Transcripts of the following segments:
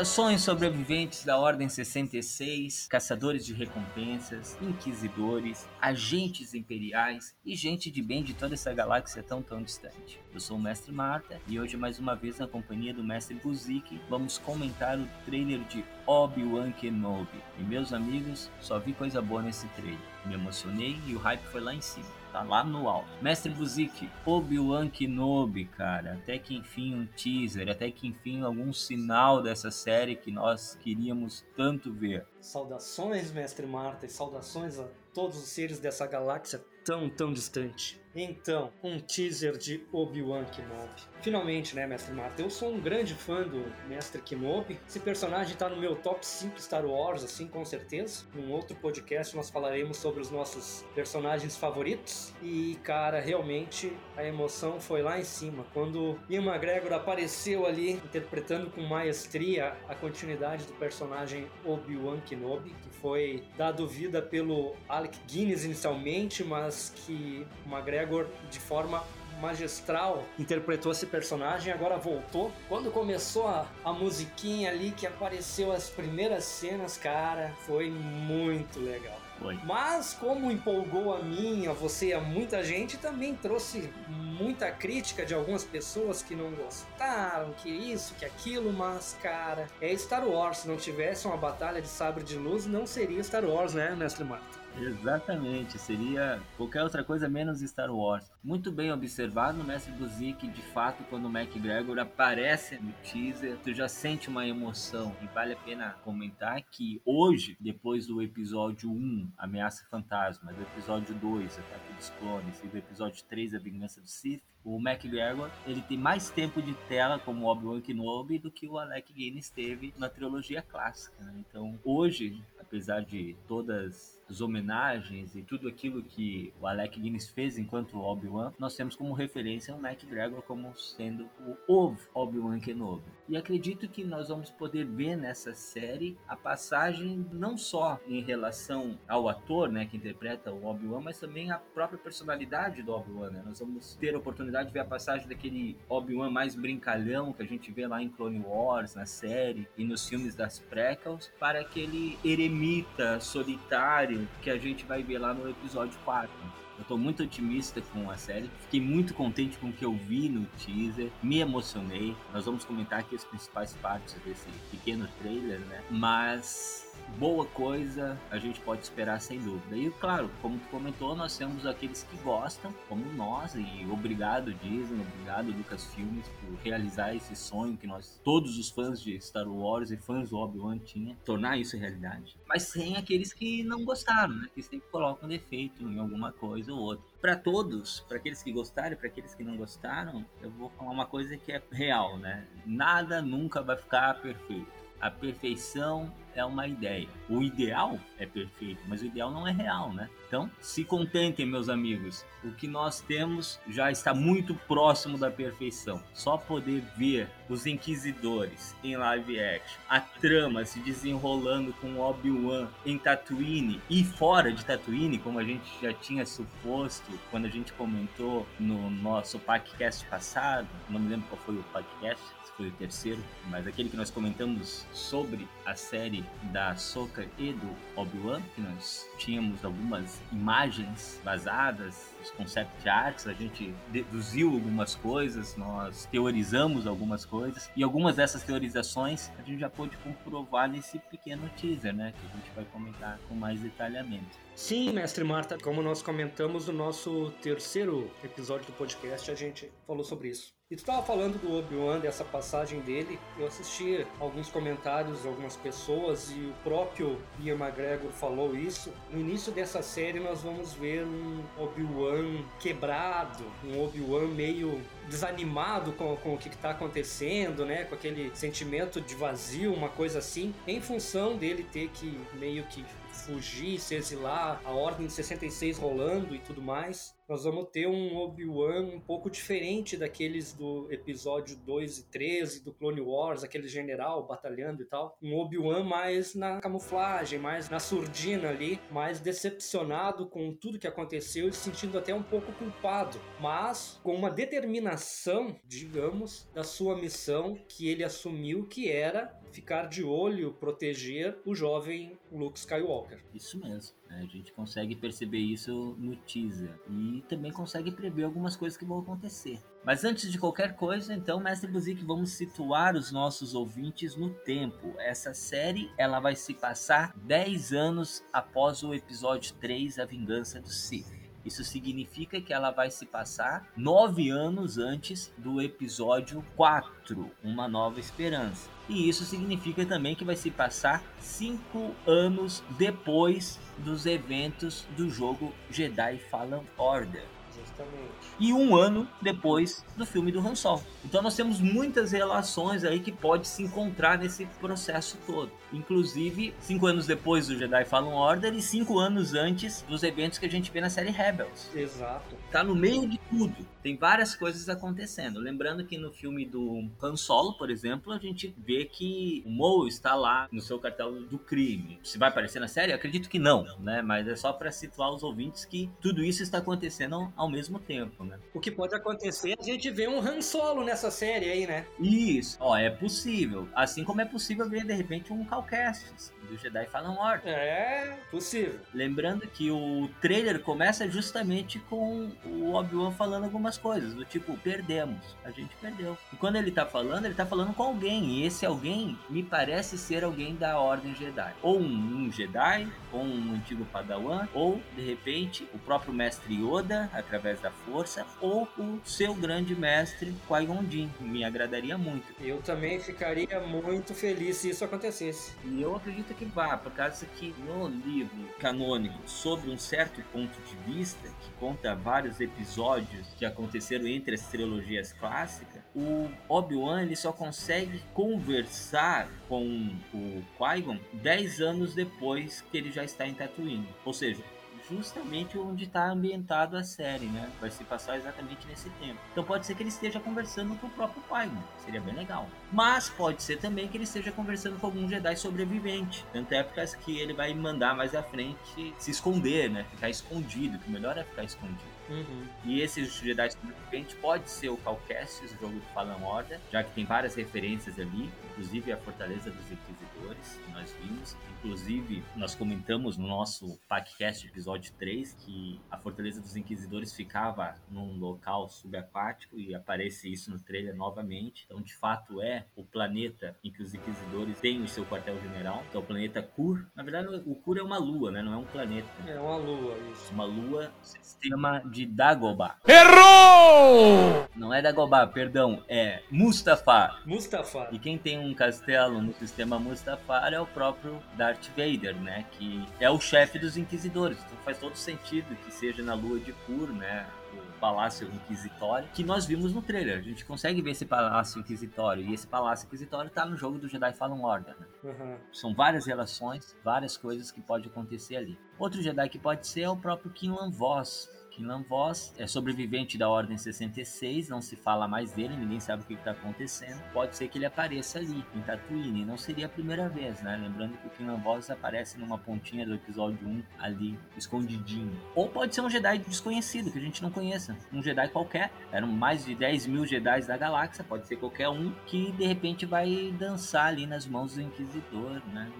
Saudações sobreviventes da Ordem 66, caçadores de recompensas, inquisidores, agentes imperiais e gente de bem de toda essa galáxia tão tão distante. Eu sou o Mestre Marta e hoje mais uma vez na companhia do Mestre Buzik vamos comentar o trailer de Obi-Wan Kenobi. E meus amigos, só vi coisa boa nesse trailer. Me emocionei e o hype foi lá em cima. Tá lá no alto. Mestre Buzik, Obi-Wan Kenobi, cara. Até que enfim um teaser, até que enfim algum sinal dessa série que nós queríamos tanto ver. Saudações, mestre Marta, e saudações a todos os seres dessa galáxia tão, tão distante. Então, um teaser de Obi-Wan Kenobi. Finalmente, né, mestre Marta? Eu sou um grande fã do mestre Kenobi. Esse personagem tá no meu top 5 Star Wars, assim, com certeza. Num outro podcast nós falaremos sobre os nossos personagens favoritos. E, cara, realmente a emoção foi lá em cima. Quando Ian McGregor apareceu ali, interpretando com maestria a continuidade do personagem Obi-Wan Kenobi, que foi dado vida pelo Alec Guinness inicialmente, mas que o McGregor de forma magistral interpretou esse personagem, agora voltou. Quando começou a, a musiquinha ali que apareceu as primeiras cenas, cara, foi muito legal. Foi. Mas como empolgou a mim, a você e a muita gente, também trouxe muita crítica de algumas pessoas que não gostaram, que isso, que aquilo, mas cara, é Star Wars. Se não tivesse uma batalha de sabre de luz, não seria Star Wars, né, Mestre Marta? Exatamente, seria qualquer outra coisa menos Star Wars. Muito bem observado, mestre Buzik, de fato, quando o McGregor aparece no teaser, tu já sente uma emoção. E vale a pena comentar que hoje, depois do episódio 1, Ameaça Fantasma, do episódio 2, Ataque dos Clones, e do episódio 3, A Vingança do Sith, o McGregor ele tem mais tempo de tela como Obi-Wan Kenobi do que o Alec Guinness teve na trilogia clássica. né? Então, hoje, apesar de todas as homenagens e tudo aquilo que o Alec Guinness fez enquanto Obi-Wan, nós temos como referência o McGregor como sendo o Obi-Wan Kenobi. E acredito que nós vamos poder ver nessa série a passagem não só em relação ao ator, né, que interpreta o Obi-Wan, mas também a própria personalidade do Obi-Wan. Né? Nós vamos ter a oportunidade de ver a passagem daquele Obi-Wan mais brincalhão que a gente vê lá em Clone Wars, na série e nos filmes das prequels, para aquele eremita solitário que a gente vai ver lá no episódio 4. Eu tô muito otimista com a série. Fiquei muito contente com o que eu vi no teaser. Me emocionei. Nós vamos comentar aqui as principais partes desse pequeno trailer, né? Mas boa coisa a gente pode esperar sem dúvida. E claro, como tu comentou, nós temos aqueles que gostam, como nós, e obrigado Disney, obrigado Lucasfilmes por realizar esse sonho que nós, todos os fãs de Star Wars e fãs do Obi-Wan tinham, tornar isso realidade. Mas sem aqueles que não gostaram, né? Que sempre colocam defeito em alguma coisa ou outra. Para todos, para aqueles que gostaram, para aqueles que não gostaram, eu vou falar uma coisa que é real, né? Nada nunca vai ficar perfeito. A perfeição é uma ideia. O ideal é perfeito, mas o ideal não é real, né? Então, se contentem, meus amigos. O que nós temos já está muito próximo da perfeição. Só poder ver os inquisidores em live action, a trama se desenrolando com Obi-Wan em Tatooine e fora de Tatooine, como a gente já tinha suposto quando a gente comentou no nosso podcast passado. Não me lembro qual foi o podcast, se foi o terceiro, mas aquele que nós comentamos sobre a série da Soka e do Obi-Wan, que nós tínhamos algumas imagens vazadas, os concept arts, a gente deduziu algumas coisas, nós teorizamos algumas coisas, e algumas dessas teorizações a gente já pôde comprovar nesse pequeno teaser, né, que a gente vai comentar com mais detalhamento. Sim, mestre Marta, como nós comentamos no nosso terceiro episódio do podcast, a gente falou sobre isso. E tu estava falando do Obi-Wan, dessa passagem dele. Eu assisti alguns comentários de algumas pessoas e o próprio Ian McGregor falou isso. No início dessa série nós vamos ver um Obi-Wan quebrado, um Obi-Wan meio desanimado com, com o que está acontecendo, né? Com aquele sentimento de vazio, uma coisa assim, em função dele ter que meio que fugir, se exilar, a Ordem de 66 rolando e tudo mais nós vamos ter um Obi-Wan um pouco diferente daqueles do episódio 2 e 13 do Clone Wars, aquele general batalhando e tal. Um Obi-Wan mais na camuflagem, mais na surdina ali, mais decepcionado com tudo que aconteceu e se sentindo até um pouco culpado, mas com uma determinação, digamos, da sua missão que ele assumiu que era ficar de olho, proteger o jovem Luke Skywalker. Isso mesmo. Né? A gente consegue perceber isso no teaser e também consegue prever algumas coisas que vão acontecer. Mas antes de qualquer coisa, então, Mestre Buzik, vamos situar os nossos ouvintes no tempo. Essa série ela vai se passar 10 anos após o episódio 3, A Vingança do Sith. Isso significa que ela vai se passar nove anos antes do episódio 4, Uma Nova Esperança. E isso significa também que vai se passar cinco anos depois dos eventos do jogo Jedi Fallen Order. Justamente. E um ano depois do filme do Han Solo. Então nós temos muitas relações aí que pode se encontrar nesse processo todo. Inclusive, cinco anos depois do Jedi Fallen Order e cinco anos antes dos eventos que a gente vê na série Rebels. Exato. Tá no meio de tudo. Tem várias coisas acontecendo. Lembrando que no filme do Han Solo, por exemplo, a gente vê que o Mo está lá no seu cartel do crime. Se vai aparecer na série, acredito que não, né? Mas é só para situar os ouvintes que tudo isso está acontecendo ao mesmo tempo, né? O que pode acontecer, a gente vê um Han Solo nessa série aí, né? Isso, ó, é possível. Assim como é possível ver de repente um Calcast do Jedi Fallen Order. É possível. Lembrando que o trailer começa justamente com o Obi-Wan falando algumas coisas, do tipo, perdemos, a gente perdeu. E quando ele tá falando, ele tá falando com alguém, e esse alguém me parece ser alguém da Ordem Jedi. Ou um, um Jedi, ou um antigo Padawan, ou, de repente, o próprio Mestre Yoda, através da Força, ou o seu grande mestre, Qui-Gon Jinn. Me agradaria muito. Eu também ficaria muito feliz se isso acontecesse. E eu acredito que vá, por causa que no livro canônico, sobre um certo ponto de vista, que conta vários episódios que aconteceram entre as trilogias clássicas, o Obi-Wan ele só consegue conversar com o Qui-Gon 10 anos depois que ele já está em Tatooine. Ou seja, justamente onde está ambientado a série, né? Vai se passar exatamente nesse tempo. Então pode ser que ele esteja conversando com o próprio pai, né? seria bem legal. Mas pode ser também que ele esteja conversando com algum Jedi sobrevivente. Tanto épocas que ele vai mandar mais à frente se esconder, né? Ficar escondido, que o melhor é ficar escondido. Uhum. E esse Jedi sobrevivente pode ser o Cal Kestis, o jogo do Fallen Order, já que tem várias referências ali, inclusive a Fortaleza dos Inquisidores, que nós vimos. Inclusive, nós comentamos no nosso podcast episódio 3 que a Fortaleza dos Inquisidores ficava num local subaquático e aparece isso no trailer novamente. Então, de fato, é o planeta em que os Inquisidores têm o seu quartel-general, que é o planeta Kur. Na verdade, o Kur é uma lua, né? Não é um planeta. É uma lua, isso. Uma lua, sistema de Dagobah. Errou! Não é Dagobah, perdão, é Mustafar. Mustafa. E quem tem um castelo no sistema Mustafar é o próprio Darth Vader, né? Que é o chefe dos Inquisidores. Então faz todo sentido que seja na Lua de Kur, né? O Palácio Inquisitório, que nós vimos no trailer. A gente consegue ver esse Palácio Inquisitório. E esse Palácio Inquisitório tá no jogo do Jedi Fallen Order, né? Uhum. São várias relações, várias coisas que pode acontecer ali. Outro Jedi que pode ser é o próprio Kinlan Voss. Kinlan Voss é sobrevivente da Ordem 66, não se fala mais dele, ninguém sabe o que está acontecendo. Pode ser que ele apareça ali, em Tatooine, não seria a primeira vez, né? Lembrando que o Kinlan Voss aparece numa pontinha do episódio 1, ali, escondidinho. Ou pode ser um Jedi desconhecido, que a gente não conheça. Um Jedi qualquer, eram mais de 10 mil Jedi da galáxia, pode ser qualquer um, que de repente vai dançar ali nas mãos do Inquisidor, né?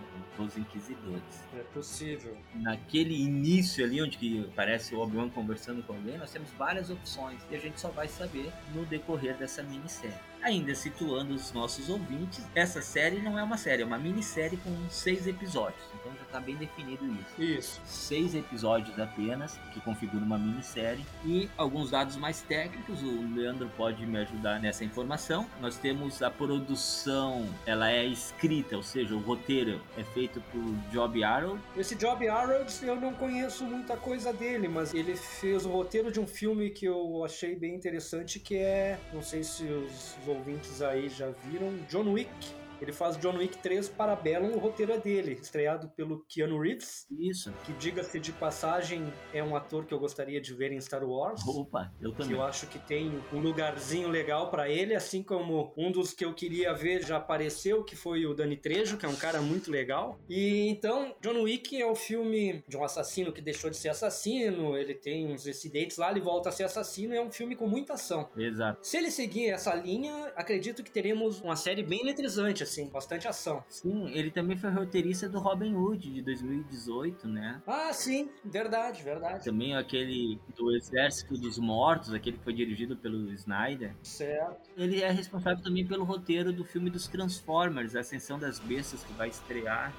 Dos Inquisidores É possível. naquele início ali, onde que parece o Obi-Wan conversando com alguém, nós temos várias opções e a gente só vai saber no decorrer dessa minissérie. Ainda situando os nossos ouvintes, essa série não é uma série, é uma minissérie com seis episódios, está bem definido isso. Isso. Seis episódios apenas, que configura uma minissérie. E alguns dados mais técnicos, o Leandro pode me ajudar nessa informação. Nós temos a produção, ela é escrita, ou seja, o roteiro é feito por Job Arrow, Esse Job Arrows, eu não conheço muita coisa dele, mas ele fez o roteiro de um filme que eu achei bem interessante, que é, não sei se os ouvintes aí já viram, John Wick. Ele faz John Wick 3 Parabellum, o roteiro é dele, estreado pelo Keanu Reeves, Isso. que diga-se de passagem, é um ator que eu gostaria de ver em Star Wars. Opa, eu que também. eu acho que tem um lugarzinho legal pra ele, assim como um dos que eu queria ver já apareceu, que foi o Dani Trejo, que é um cara muito legal. E então, John Wick é o filme de um assassino que deixou de ser assassino, ele tem uns incidentes lá, ele volta a ser assassino, é um filme com muita ação. Exato. Se ele seguir essa linha, acredito que teremos uma série bem eletrizante, assim, bastante ação. Sim, ele também foi roteirista do Robin Hood de 2018, né? Ah, sim, verdade, verdade. Também aquele do Exército dos Mortos, aquele que foi dirigido pelo Snyder. Certo. Ele é responsável também pelo roteiro do filme dos Transformers, A Ascensão das Bestas, que vai estrear,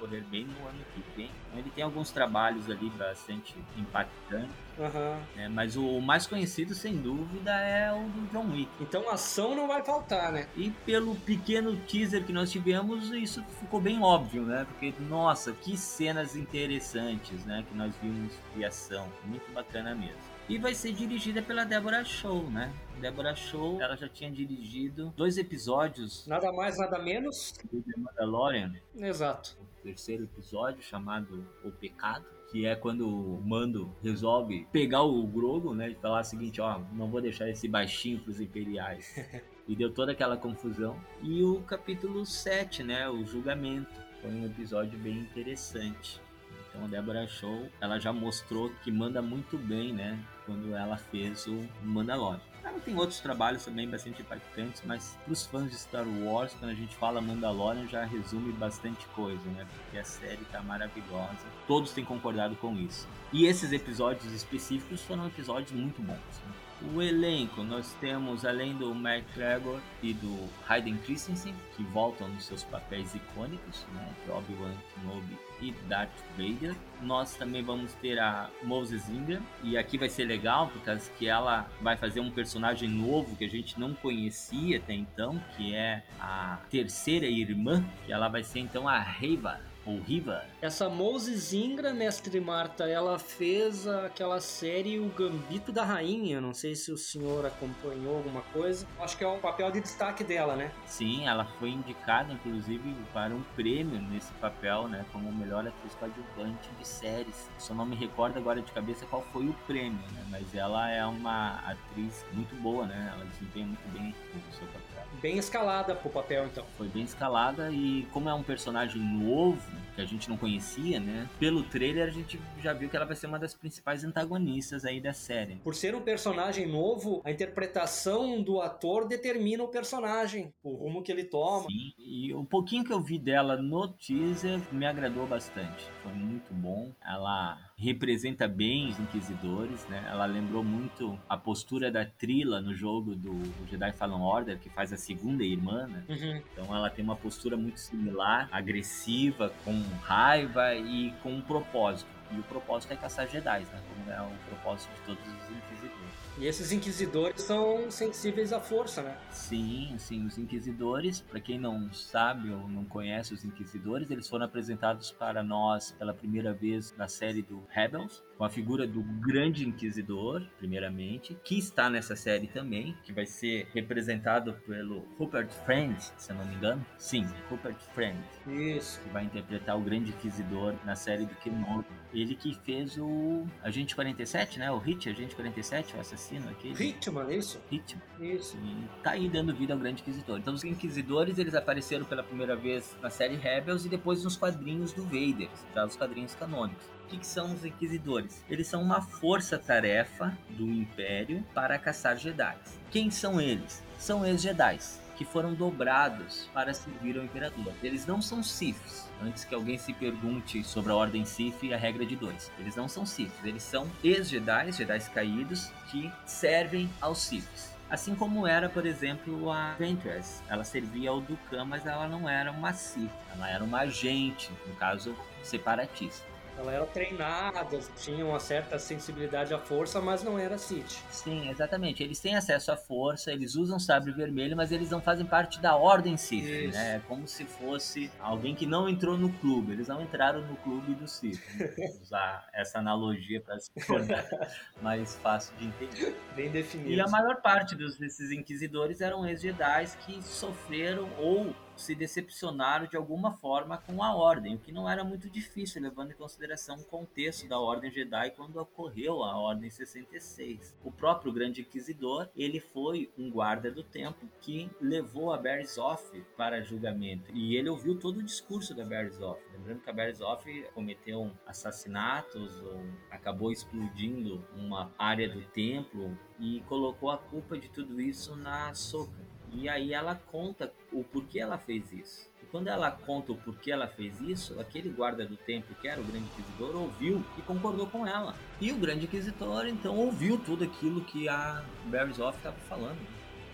correr bem no ano que vem. Então, ele tem alguns trabalhos ali bastante impactantes, Aham. né? mas o mais conhecido, sem dúvida, é o do John Wick. Então ação não vai faltar, né? E pelo pequeno teaser que nós tivemos, isso ficou bem óbvio, né? Porque, nossa, que cenas interessantes, né? Que nós vimos de ação. Muito bacana mesmo. E vai ser dirigida pela Deborah Show, né? Deborah Show, ela já tinha dirigido dois episódios Nada mais, nada menos. do The Mandalorian. Exato. Terceiro episódio, chamado O Pecado. Que é quando o Mando resolve pegar o Grogu, né? E falar o seguinte, ó, não vou deixar esse baixinho pros imperiais. e deu toda aquela confusão. E o capítulo 7, né? O julgamento. Foi um episódio bem interessante. Então a Deborah Show, ela já mostrou que manda muito bem, né? Quando ela fez o Mandalorian. Ela tem outros trabalhos também bastante impactantes, mas para os fãs de Star Wars, quando a gente fala Mandalorian, já resume bastante coisa, né? Porque a série tá maravilhosa. Todos têm concordado com isso. E esses episódios específicos foram episódios muito bons. né? O elenco, nós temos além do McGregor e do Hayden Christensen, que voltam nos seus papéis icônicos, né? é Obi-Wan Kenobi e Darth Vader. Nós também vamos ter a Moses Ingram, e aqui vai ser legal, por causa que ela vai fazer um personagem novo que a gente não conhecia até então, que é a terceira irmã, que ela vai ser então a Reiva, ou Riva, Essa Moses Ingram, mestre Marta, ela fez aquela série O Gambito da Rainha. Não sei se o senhor acompanhou alguma coisa. Acho que é um papel de destaque dela, né? Sim, ela foi indicada, inclusive, para um prêmio nesse papel, né? Como melhor atriz coadjuvante de séries. Só não me recordo agora de cabeça qual foi o prêmio, né? Mas ela é uma atriz muito boa, né? Ela desempenha muito bem o seu papel. Bem escalada pro papel, então. Foi bem escalada e como é um personagem novo, que a gente não conhecia, né? Pelo trailer a gente já viu que ela vai ser uma das principais antagonistas aí da série. Por ser um personagem novo, a interpretação do ator determina o personagem, o rumo que ele toma. Sim, e o pouquinho que eu vi dela no teaser me agradou bastante. Foi muito bom. Ela representa bem os inquisidores, né? Ela lembrou muito a postura da Trila no jogo do Jedi Fallen Order, que faz a segunda irmã, né? Uhum. Então ela tem uma postura muito similar, agressiva, com raiva e com um propósito. E o propósito é caçar Jedi, né? Como é o propósito de todos os inquisidores. E esses inquisidores são sensíveis à força, né? Sim, sim, os inquisidores, para quem não sabe ou não conhece os inquisidores, eles foram apresentados para nós pela primeira vez na série do Rebels, com a figura do grande inquisidor, primeiramente, que está nessa série também, que vai ser representado pelo Rupert Friend, se eu não me engano. Sim, Rupert Friend, Isso. que vai interpretar o grande inquisidor na série do Kenobi. Ele que fez o Agente 47, né? O Hit, Agente 47, o assassino aquele. Hitman, isso? Hitman. Isso. E tá aí dando vida ao Grande Inquisidor. Então os Inquisidores, eles apareceram pela primeira vez na série Rebels e depois nos quadrinhos do Vader, já os quadrinhos canônicos. O que, que são os Inquisidores? Eles são uma força-tarefa do Império para caçar Jedi. Quem são eles? São ex-Jedi que foram dobrados para servir ao Imperador. Eles não são Siths. Antes que alguém se pergunte sobre a Ordem Sith e a regra de dois. Eles não são Siths. Eles são ex-Jedi, Jedi caídos, que servem aos Siths. Assim como era, por exemplo, a Ventress. Ela servia ao Dukan, mas ela não era uma Sith. Ela era uma agente, no caso, separatista. Ela era treinada, tinha uma certa sensibilidade à força, mas não era Sith. Sim, exatamente. Eles têm acesso à força, eles usam sabre vermelho, mas eles não fazem parte da ordem Sith, Isso. né? É como se fosse alguém que não entrou no clube. Eles não entraram no clube do Sith. Usar essa analogia para se tornar mais fácil de entender. Bem definido. E a maior parte dos, desses inquisidores eram ex-Jedi que sofreram ou se decepcionaram de alguma forma com a ordem, o que não era muito difícil, levando em consideração o contexto da ordem Jedi quando ocorreu a ordem 66. O próprio Grande Inquisidor, ele foi um guarda do templo que levou a Berzoff para julgamento, e ele ouviu todo o discurso da Berzoff. Lembrando que a Berzoff cometeu assassinatos, ou acabou explodindo uma área do templo e colocou a culpa de tudo isso na Soka. E aí ela conta o porquê ela fez isso. E quando ela conta o porquê ela fez isso, aquele guarda do templo, que era o Grande Inquisidor, ouviu e concordou com ela. E o Grande Inquisidor, então, ouviu tudo aquilo que a Berzoff estava falando.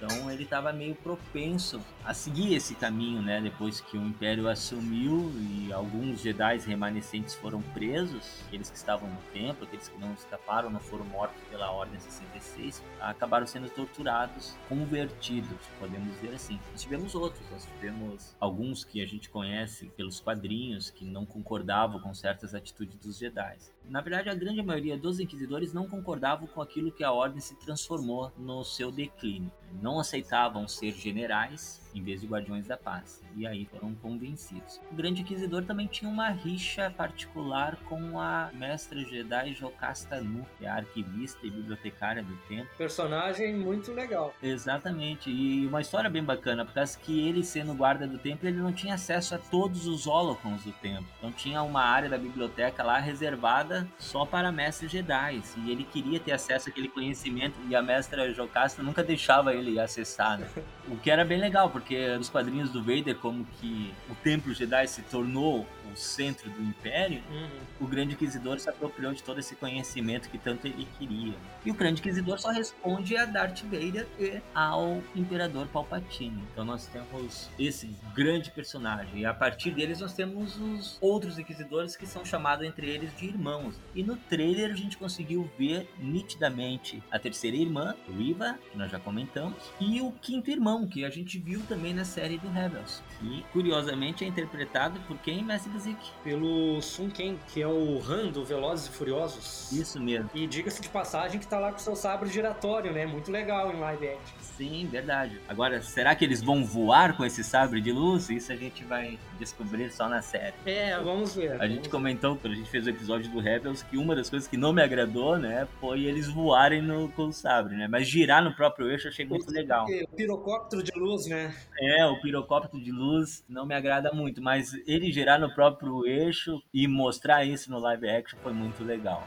Então ele estava meio propenso a seguir esse caminho, né? Depois que o Império assumiu e alguns Jedi remanescentes foram presos, aqueles que estavam no templo, aqueles que não escaparam, não foram mortos pela Ordem 66, acabaram sendo torturados, convertidos, podemos dizer assim. Nós tivemos outros, nós tivemos alguns que a gente conhece pelos quadrinhos que não concordavam com certas atitudes dos Jedi. Na verdade, a grande maioria dos inquisidores não concordavam com aquilo que a ordem se transformou no seu declínio. Não aceitavam ser generais em vez de guardiões da paz. E aí foram convencidos. O grande inquisidor também tinha uma rixa particular com a mestra Jedi Jocasta Nu, que é a arquivista e bibliotecária do templo. Personagem muito legal. Exatamente, e uma história bem bacana, por causa que ele sendo guarda do templo, ele não tinha acesso a todos os holocrons do templo. Então tinha uma área da biblioteca lá reservada só para mestres Jedi, e ele queria ter acesso àquele conhecimento, e a mestra Jocasta nunca deixava ele acessar, né? O que era bem legal, porque nos quadrinhos do Vader, como que o templo Jedi se tornou o centro do Império, Uhum. o Grande Inquisidor se apropriou de todo esse conhecimento que tanto ele queria. E o Grande Inquisidor só responde a Darth Vader e ao Imperador Palpatine. Então nós temos esse grande personagem. E a partir deles nós temos os outros Inquisidores que são chamados entre eles de irmãos. E no trailer a gente conseguiu ver nitidamente a terceira irmã, Riva, que nós já comentamos, e o quinto irmão, que a gente viu também na série do Rebels. E curiosamente é interpretado por quem, Mestre Buzik? Pelo Sun Ken, que é o Han do Velozes e Furiosos. Isso mesmo. E diga-se de passagem que tá lá com seu sabre giratório, né? Muito legal em live action. Sim, verdade. Agora, será que eles vão voar com esse sabre de luz? Isso a gente vai descobrir só na série. É, vamos ver. A gente comentou, quando a gente fez o episódio do Rebels, que uma das coisas que não me agradou, né, foi eles voarem no, com o sabre, né? Mas girar no próprio eixo eu achei muito legal. O pirocóptero de luz, né? É, o pirocóptero de luz não me agrada muito, mas ele girar no próprio eixo e mostrar isso no live action foi muito legal.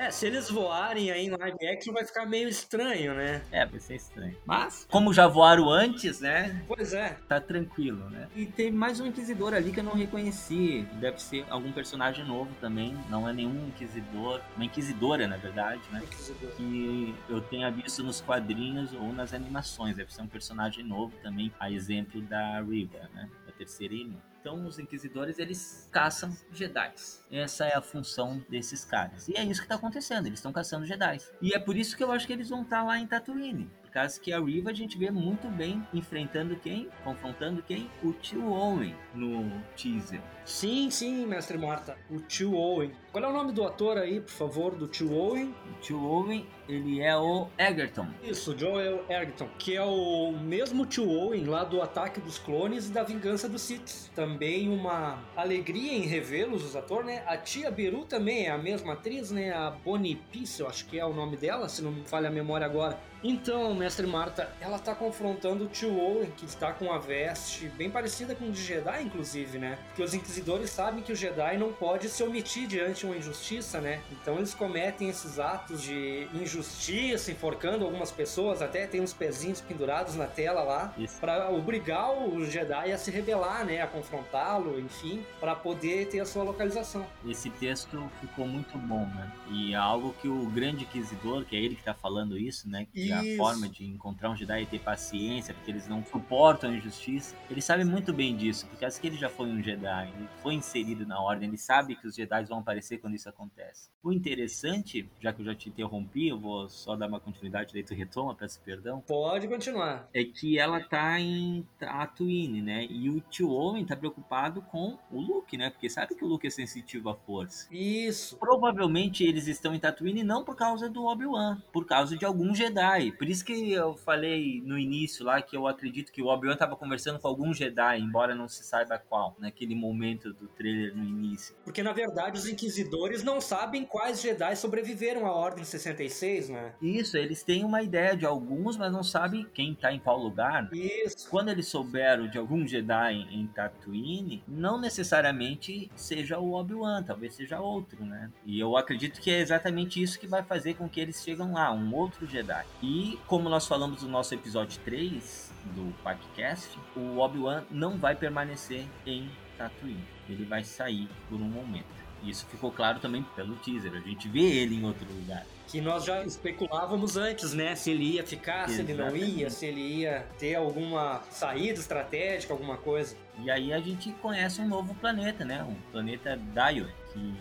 É, se eles voarem aí em live action vai ficar meio estranho, né? É, vai ser estranho. Mas, como já voaram antes, né? Pois é. Tá tranquilo, né? E tem mais um inquisidor ali que eu não reconheci. Deve ser algum personagem novo também. Não é nenhum inquisidor. Uma inquisidora, na verdade, né? Inquisidor. que eu tenha visto nos quadrinhos ou nas animações. Deve ser um personagem novo também, a exemplo da Riva, né? Da terceira irmã. Então, os inquisidores, eles caçam Jedis. Essa é a função desses caras. E é isso que está acontecendo, eles estão caçando Jedis. E é por isso que eu acho que eles vão estar lá em Tatooine. Por causa que a Riva a gente vê muito bem enfrentando quem? Confrontando quem? O tio Owen no teaser. Sim, sim, mestre Marta. O tio Owen. Qual é o nome do ator aí, por favor, do tio Owen? O tio Owen, ele é o Egerton. Isso, Joel Ergton, que é o mesmo tio Owen lá do Ataque dos Clones e da Vingança dos Sith. Também uma alegria em revê-los, os atores, né? A tia Beru também é a mesma atriz, né? A Bonnie Piece, eu acho que é o nome dela, se não me falha a memória agora. Então, mestre Marta, ela tá confrontando o tio Owen, que está com a veste bem parecida com o de Jedi, inclusive, né? Porque os inquisidores sabem que o Jedi não pode se omitir diante de uma injustiça, né? Então eles cometem esses atos de injustiça, enforcando algumas pessoas, até tem uns pezinhos pendurados na tela lá, para obrigar o Jedi a se rebelar, né? A confrontá-lo, enfim, para poder ter a sua localização. Esse texto ficou muito bom, né? E é algo que o grande inquisidor, que é ele que tá falando isso, né? Que a Isso. forma de encontrar um Jedi é ter paciência, porque eles não suportam a injustiça. Ele sabe muito bem disso, porque acho que ele já foi um Jedi, ele foi inserido na ordem, ele sabe que os Jedi vão aparecer quando isso acontece. O interessante, já que eu já te interrompi, eu vou só dar uma continuidade, daí tu retoma, peço perdão. Pode continuar. É que ela tá em Tatooine, né? E o tio Owen tá preocupado com o Luke, né? Porque sabe que o Luke é sensitivo à força. Isso. Provavelmente eles estão em Tatooine não por causa do Obi-Wan, por causa de algum Jedi. Por isso que eu falei no início lá que eu acredito que o Obi-Wan estava conversando com algum Jedi, embora não se saiba qual, naquele momento do trailer no início. Porque na verdade os inquisidores não sabem quais Jedi sobreviveram à Ordem 66, né? Isso, eles têm uma ideia de alguns, mas não sabem quem tá em qual lugar. Isso. Quando eles souberam de algum Jedi em Tatooine, não necessariamente seja o Obi-Wan, talvez seja outro, né? E eu acredito que é exatamente isso que vai fazer com que eles chegam lá, um outro Jedi. E como nós falamos no nosso episódio 3 do podcast, o Obi-Wan não vai permanecer em Tatooine. Ele vai sair por um momento. Isso ficou claro também pelo teaser. A gente vê ele em outro lugar. Que nós já especulávamos antes, né? Se ele ia ficar, se ele não ia, Exatamente. se ele ia ter alguma saída estratégica, alguma coisa. E aí a gente conhece um novo planeta, né? Um planeta Daio, que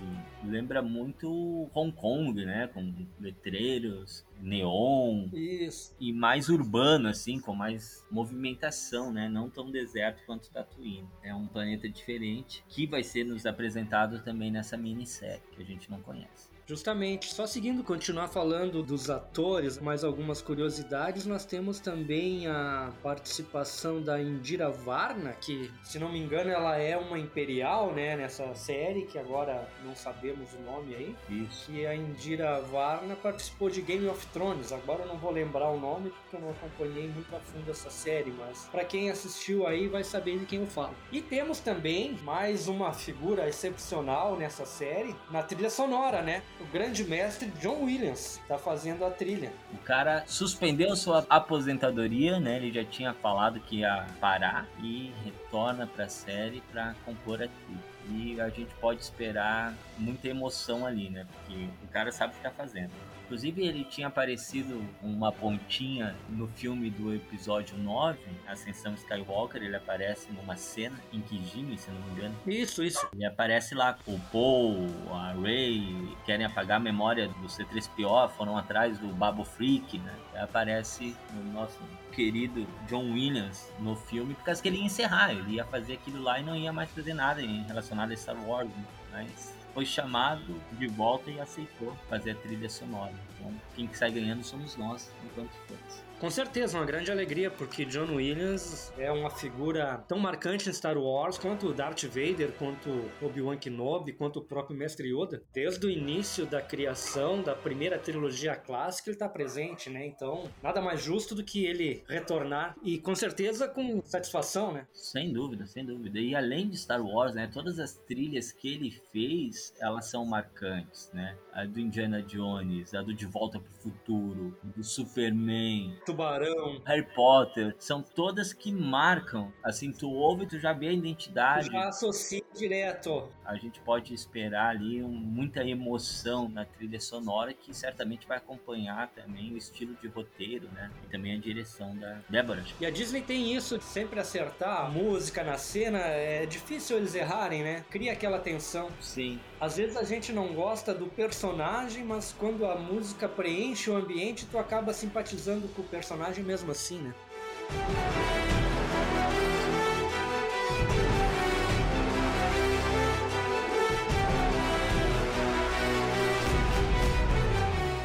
lembra muito Hong Kong, né? Com letreiros, neon Isso. e mais urbano, assim, com mais movimentação, né? Não tão deserto quanto Tatooine. É um planeta diferente que vai ser nos apresentado também nessa minissérie que a gente não conhece. Justamente, só seguindo, continuar falando dos atores, mais algumas curiosidades, nós temos também a participação da Indira Varna, que, se não me engano, ela é uma imperial, né, nessa série, que agora não sabemos o nome aí. Isso. que a Indira Varna participou de Game of Thrones. Agora eu não vou lembrar o nome porque eu não acompanhei muito a fundo essa série, mas pra quem assistiu aí vai saber de quem eu falo. E temos também mais uma figura excepcional nessa série, na trilha sonora, né? O grande mestre John Williams tá fazendo a trilha. O cara suspendeu sua aposentadoria, né? Ele já tinha falado que ia parar e retorna para a série para compor a trilha. E a gente pode esperar muita emoção ali, né? Porque o cara sabe o que tá fazendo. Inclusive, ele tinha aparecido uma pontinha no filme do episódio 9, Ascensão Skywalker. Ele aparece numa cena em Kijimi, se não me engano. Isso, isso. Ele aparece lá com o Paul, a Ray, querem apagar a memória do C3PO, foram atrás do Babo Freak, né? Aparece no nosso querido John Williams no filme, por causa que ele ia encerrar, ele ia fazer aquilo lá e não ia mais fazer nada em relacionado a Star Wars, né? mas foi chamado de volta e aceitou fazer a trilha sonora. Então, quem sai ganhando somos nós, enquanto fãs. Com certeza, uma grande alegria, porque John Williams é uma figura tão marcante em Star Wars quanto Darth Vader, quanto Obi-Wan Kenobi, quanto o próprio Mestre Yoda. Desde o início da criação da primeira trilogia clássica, ele está presente, né? Então, nada mais justo do que ele retornar e com certeza com satisfação, né? Sem dúvida, sem dúvida. E além de Star Wars, né, todas as trilhas que ele fez, elas são marcantes, né? A do Indiana Jones, a do De Volta pro Futuro, do Superman, Tubarão. Harry Potter, são todas que marcam. Assim, tu ouve, tu já vê a identidade. Já associa direto. A gente pode esperar ali um, muita emoção na trilha sonora que certamente vai acompanhar também o estilo de roteiro, né? E também a direção da Débora. E a Disney tem isso de sempre acertar a música na cena, é difícil eles errarem, né? Cria aquela tensão. Sim, Às vezes a gente não gosta do personagem, mas quando a música preenche o ambiente, tu acaba simpatizando com o personagem mesmo assim, né?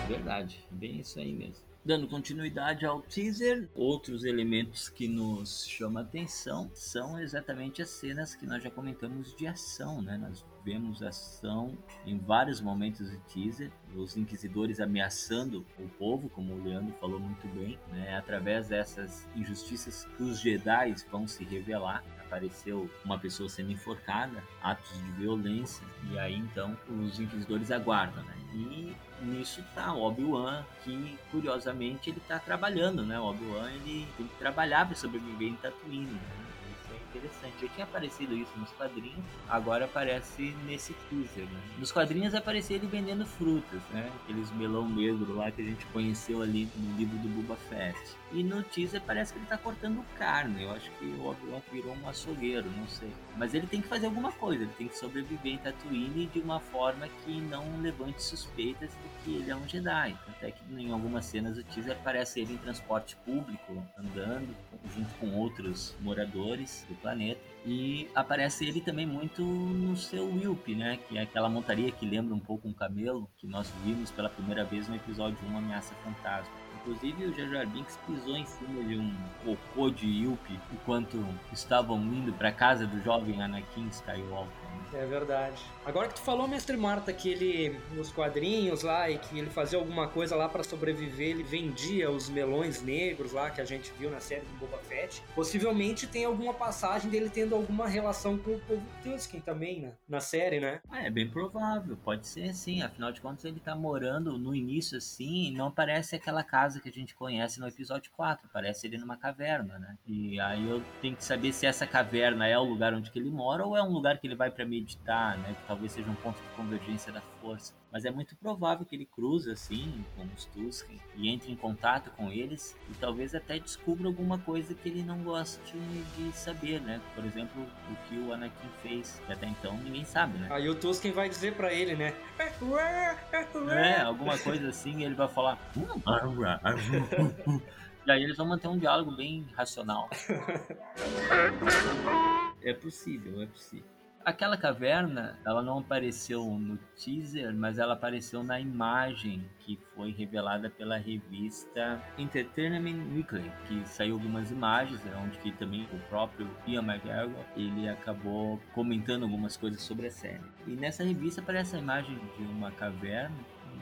Verdade, bem isso aí mesmo. Dando continuidade ao teaser, outros elementos que nos chamam a atenção são exatamente as cenas que nós já comentamos de ação, né? Nós vemos ação em vários momentos do teaser, os inquisidores ameaçando o povo, como o Leandro falou muito bem, né? Através dessas injustiças que os Jedi vão se revelar. Apareceu uma pessoa sendo enforcada, atos de violência, e aí então os inquisidores aguardam, né? E nisso tá o Obi-Wan, que curiosamente ele tá trabalhando, né? O Obi-Wan ele tem que trabalhar para sobreviver em Tatooine, né? É interessante. Já tinha aparecido isso nos quadrinhos, agora aparece nesse teaser, né? Nos quadrinhos aparecia ele vendendo frutas, né? Aqueles melão negro lá que a gente conheceu ali no livro do Boba Fett. E no teaser parece que ele tá cortando carne. Eu acho que o Obi-Wan virou um açougueiro, não sei. Mas ele tem que fazer alguma coisa, ele tem que sobreviver em Tatooine de uma forma que não levante suspeitas de que ele é um Jedi. Até que em algumas cenas do teaser aparece ele em transporte público, andando junto com outros moradores do planeta. E aparece ele também muito no seu Wilp, né? Que é aquela montaria que lembra um pouco um camelo, que nós vimos pela primeira vez no episódio 1 Ameaça Fantasma. Inclusive o Jar Jar Binks pisou em cima de um cocô de Yuppie enquanto estavam indo para casa do jovem Anakin Skywalker. É verdade. Agora que tu falou, mestre Marta, que ele, nos quadrinhos lá, e que ele fazia alguma coisa lá pra sobreviver, ele vendia os melões negros lá, que a gente viu na série do Boba Fett. Possivelmente tem alguma passagem dele tendo alguma relação com o povo Tusken também, né? Na série, né? Ah, é bem provável, pode ser sim. Afinal de contas, ele tá morando no início assim, não parece aquela casa que a gente conhece no episódio 4, parece ele numa caverna, né? E aí eu tenho que saber se essa caverna é o lugar onde que ele mora ou é um lugar que ele vai para meditar, né? Que talvez seja um ponto de convergência da força. Mas é muito provável que ele cruze assim com os Tusken e entre em contato com eles e talvez até descubra alguma coisa que ele não goste de saber, né? Por exemplo, o que o Anakin fez, que até então ninguém sabe, né? Aí o Tusken vai dizer pra ele, né? É, alguma coisa assim, ele vai falar. E aí eles vão manter um diálogo bem racional. É possível, é possível. Aquela caverna, ela não apareceu no teaser, mas ela apareceu na imagem que foi revelada pela revista Entertainment Weekly, que saiu algumas imagens, né, onde que também o próprio Ian McGregor, ele acabou comentando algumas coisas sobre a série. E nessa revista aparece a imagem de uma caverna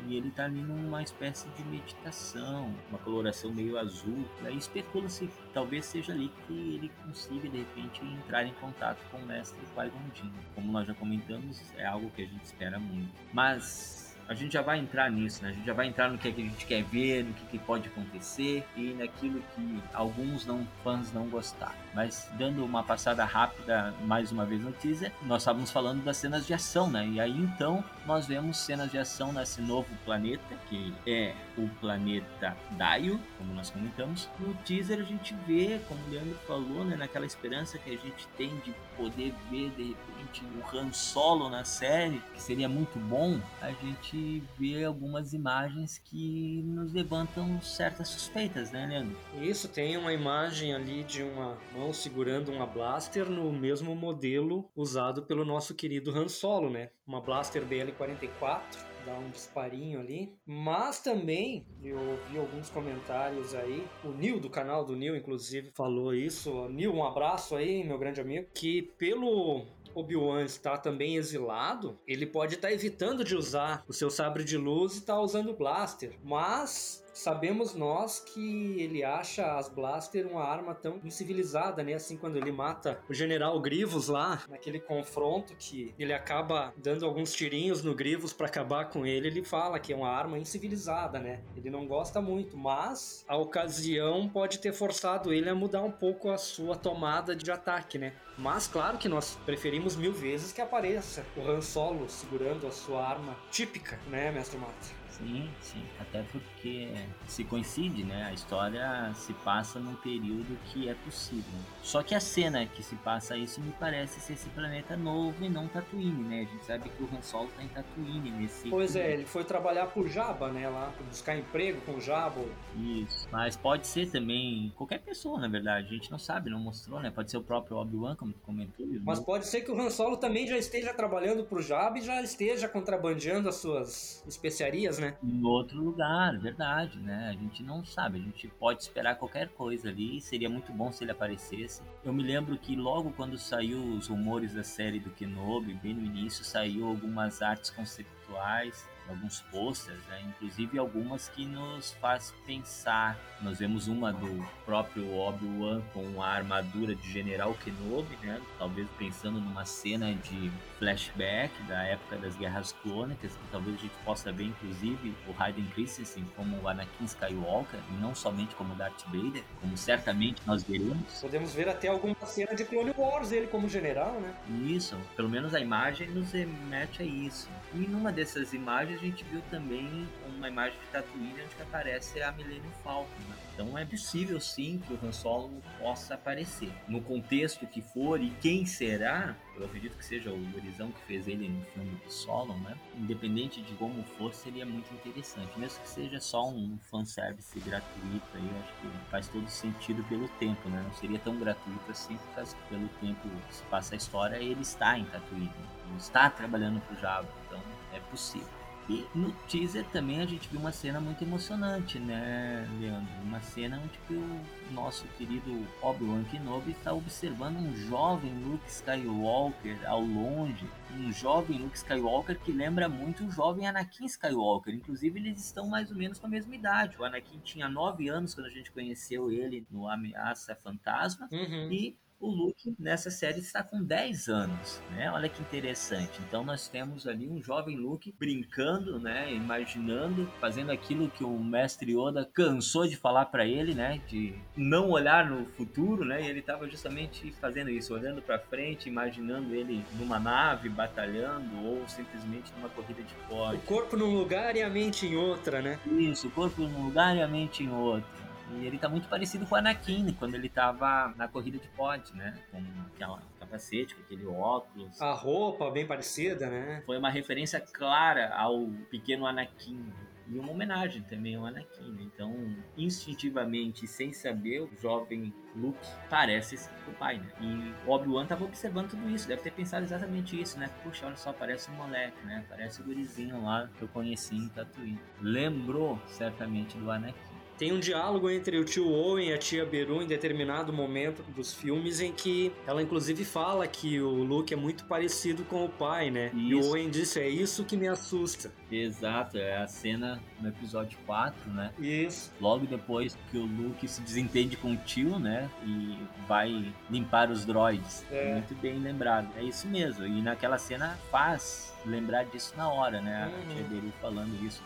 e ele tá ali numa espécie de meditação, uma coloração meio azul. Aí especula-se talvez seja ali que ele consiga de repente entrar em contato com o mestre Qui-Gon. Como nós já comentamos, é algo que a gente espera muito. Mas a gente já vai entrar nisso, né? A gente já vai entrar no que, é que a gente quer ver, no que, que pode acontecer e naquilo que alguns não fãs não gostaram. Mas dando uma passada rápida mais uma vez no teaser, nós estávamos falando das cenas de ação, né? E aí então nós vemos cenas de ação nesse novo planeta, que é o planeta Daio, como nós comentamos. No teaser a gente vê, como o Leandro falou, né? Naquela esperança que a gente tem de poder ver de repente o Han Solo na série, que seria muito bom, a gente vê algumas imagens que nos levantam certas suspeitas, né, Leandro? Isso, tem uma imagem ali de uma mão segurando uma blaster no mesmo modelo usado pelo nosso querido Han Solo, né? Uma blaster BL-44 dar um disparinho ali. Mas também eu ouvi alguns comentários aí. O Nil do canal do Nil, inclusive, falou isso. Nil, um abraço aí, meu grande amigo. Que pelo Obi-Wan está também exilado, ele pode estar evitando de usar o seu sabre de luz e estar usando o blaster. Mas sabemos nós que ele acha as blaster uma arma tão incivilizada, né? Assim, quando ele mata o General Grievous lá, naquele confronto que ele acaba dando alguns tirinhos no Grievous para acabar com ele, ele fala que é uma arma incivilizada, né? Ele não gosta muito, mas a ocasião pode ter forçado ele a mudar um pouco a sua tomada de ataque, né? Mas claro que nós preferimos mil vezes que apareça o Han Solo segurando a sua arma típica, né, Mestre Mata? Sim, sim. Até porque se coincide, né? A história se passa num período que é possível. Só que a cena que se passa isso me parece ser esse planeta novo e não Tatooine, né? A gente sabe que o Han Solo tá em Tatooine nesse. Pois é, ele foi trabalhar pro Jabba, né? Lá, buscar emprego com o Jabba. Isso. Mas pode ser também qualquer pessoa, na verdade. A gente não sabe, não mostrou, né? Pode ser o próprio Obi-Wan, como comentou. Mas pode ser que o Han Solo também já esteja trabalhando pro Jabba e já esteja contrabandeando as suas especiarias, né? Em outro lugar, verdade, né? A gente não sabe, a gente pode esperar qualquer coisa ali, seria muito bom se ele aparecesse. Eu me lembro que logo quando saiu os rumores da série do Kenobi, bem no início, saiu algumas artes conceituais alguns posters, né? inclusive algumas que nos faz pensar. Nós vemos uma do próprio Obi-Wan com a armadura de General Kenobi, né? Talvez pensando numa cena de flashback da época das Guerras Clônicas, que talvez a gente possa ver inclusive o Hayden Christensen como o Anakin Skywalker, e não somente como Darth Vader, como certamente nós veremos. Podemos ver até alguma cena de Clone Wars ele como general, né? Isso, pelo menos a imagem nos remete a isso. E numa dessas imagens a gente viu também uma imagem de Tatooine onde aparece a Millennium Falcon. Né? Então é possível sim que o Han Solo possa aparecer. No contexto que for e quem será, eu acredito que seja o Yorizão que fez ele no filme do Solo, né? Independente de como for, seria muito interessante. Mesmo que seja só um fanservice gratuito aí, eu acho que faz todo sentido pelo tempo, né? Não seria tão gratuito assim, porque pelo tempo que se passa a história, ele está em Tatooine. Ele está trabalhando pro Java, então é possível. E no teaser também a gente viu uma cena muito emocionante, né, Leandro? Uma cena onde que o nosso querido Obi-Wan Kenobi está observando um jovem Luke Skywalker ao longe. Um jovem Luke Skywalker que lembra muito o jovem Anakin Skywalker. Inclusive, eles estão mais ou menos com a mesma idade. O Anakin tinha 9 anos quando a gente conheceu ele no Ameaça Fantasma. Uhum. E o Luke nessa série está com 10 anos, né? Olha que interessante. Então nós temos ali um jovem Luke brincando, né, imaginando, fazendo aquilo que o mestre Yoda cansou de falar para ele, né, de não olhar no futuro, né? E ele estava justamente fazendo isso, olhando para frente, imaginando ele numa nave batalhando ou simplesmente numa corrida de O pódio. corpo num lugar e a mente em outra, né? Isso, o corpo num lugar e a mente em outro. E ele tá muito parecido com o Anakin quando ele tava na corrida de pod, né? Com aquela capacete, com aquele óculos. A roupa bem parecida, né? Foi uma referência clara ao pequeno Anakin. E uma homenagem também ao Anakin. Então, instintivamente, sem saber, o jovem Luke parece o pai, né? E o Obi-Wan tava observando tudo isso, deve ter pensado exatamente isso, né? Puxa, olha só, parece um moleque, né? Parece o gurizinho lá que eu conheci em Tatooine. Lembrou certamente do Anakin. Tem um diálogo entre o tio Owen e a tia Beru em determinado momento dos filmes em que ela inclusive fala que o Luke é muito parecido com o pai, né? E o Isso. Owen disse, é isso que me assusta. Exato, é a cena no episódio 4, né? Isso. Logo depois que o Luke se desentende com o tio, né? E vai limpar os droids. É. Muito bem lembrado. É isso mesmo. E naquela cena faz lembrar disso na hora, né? Uhum. A tia Beru falando isso.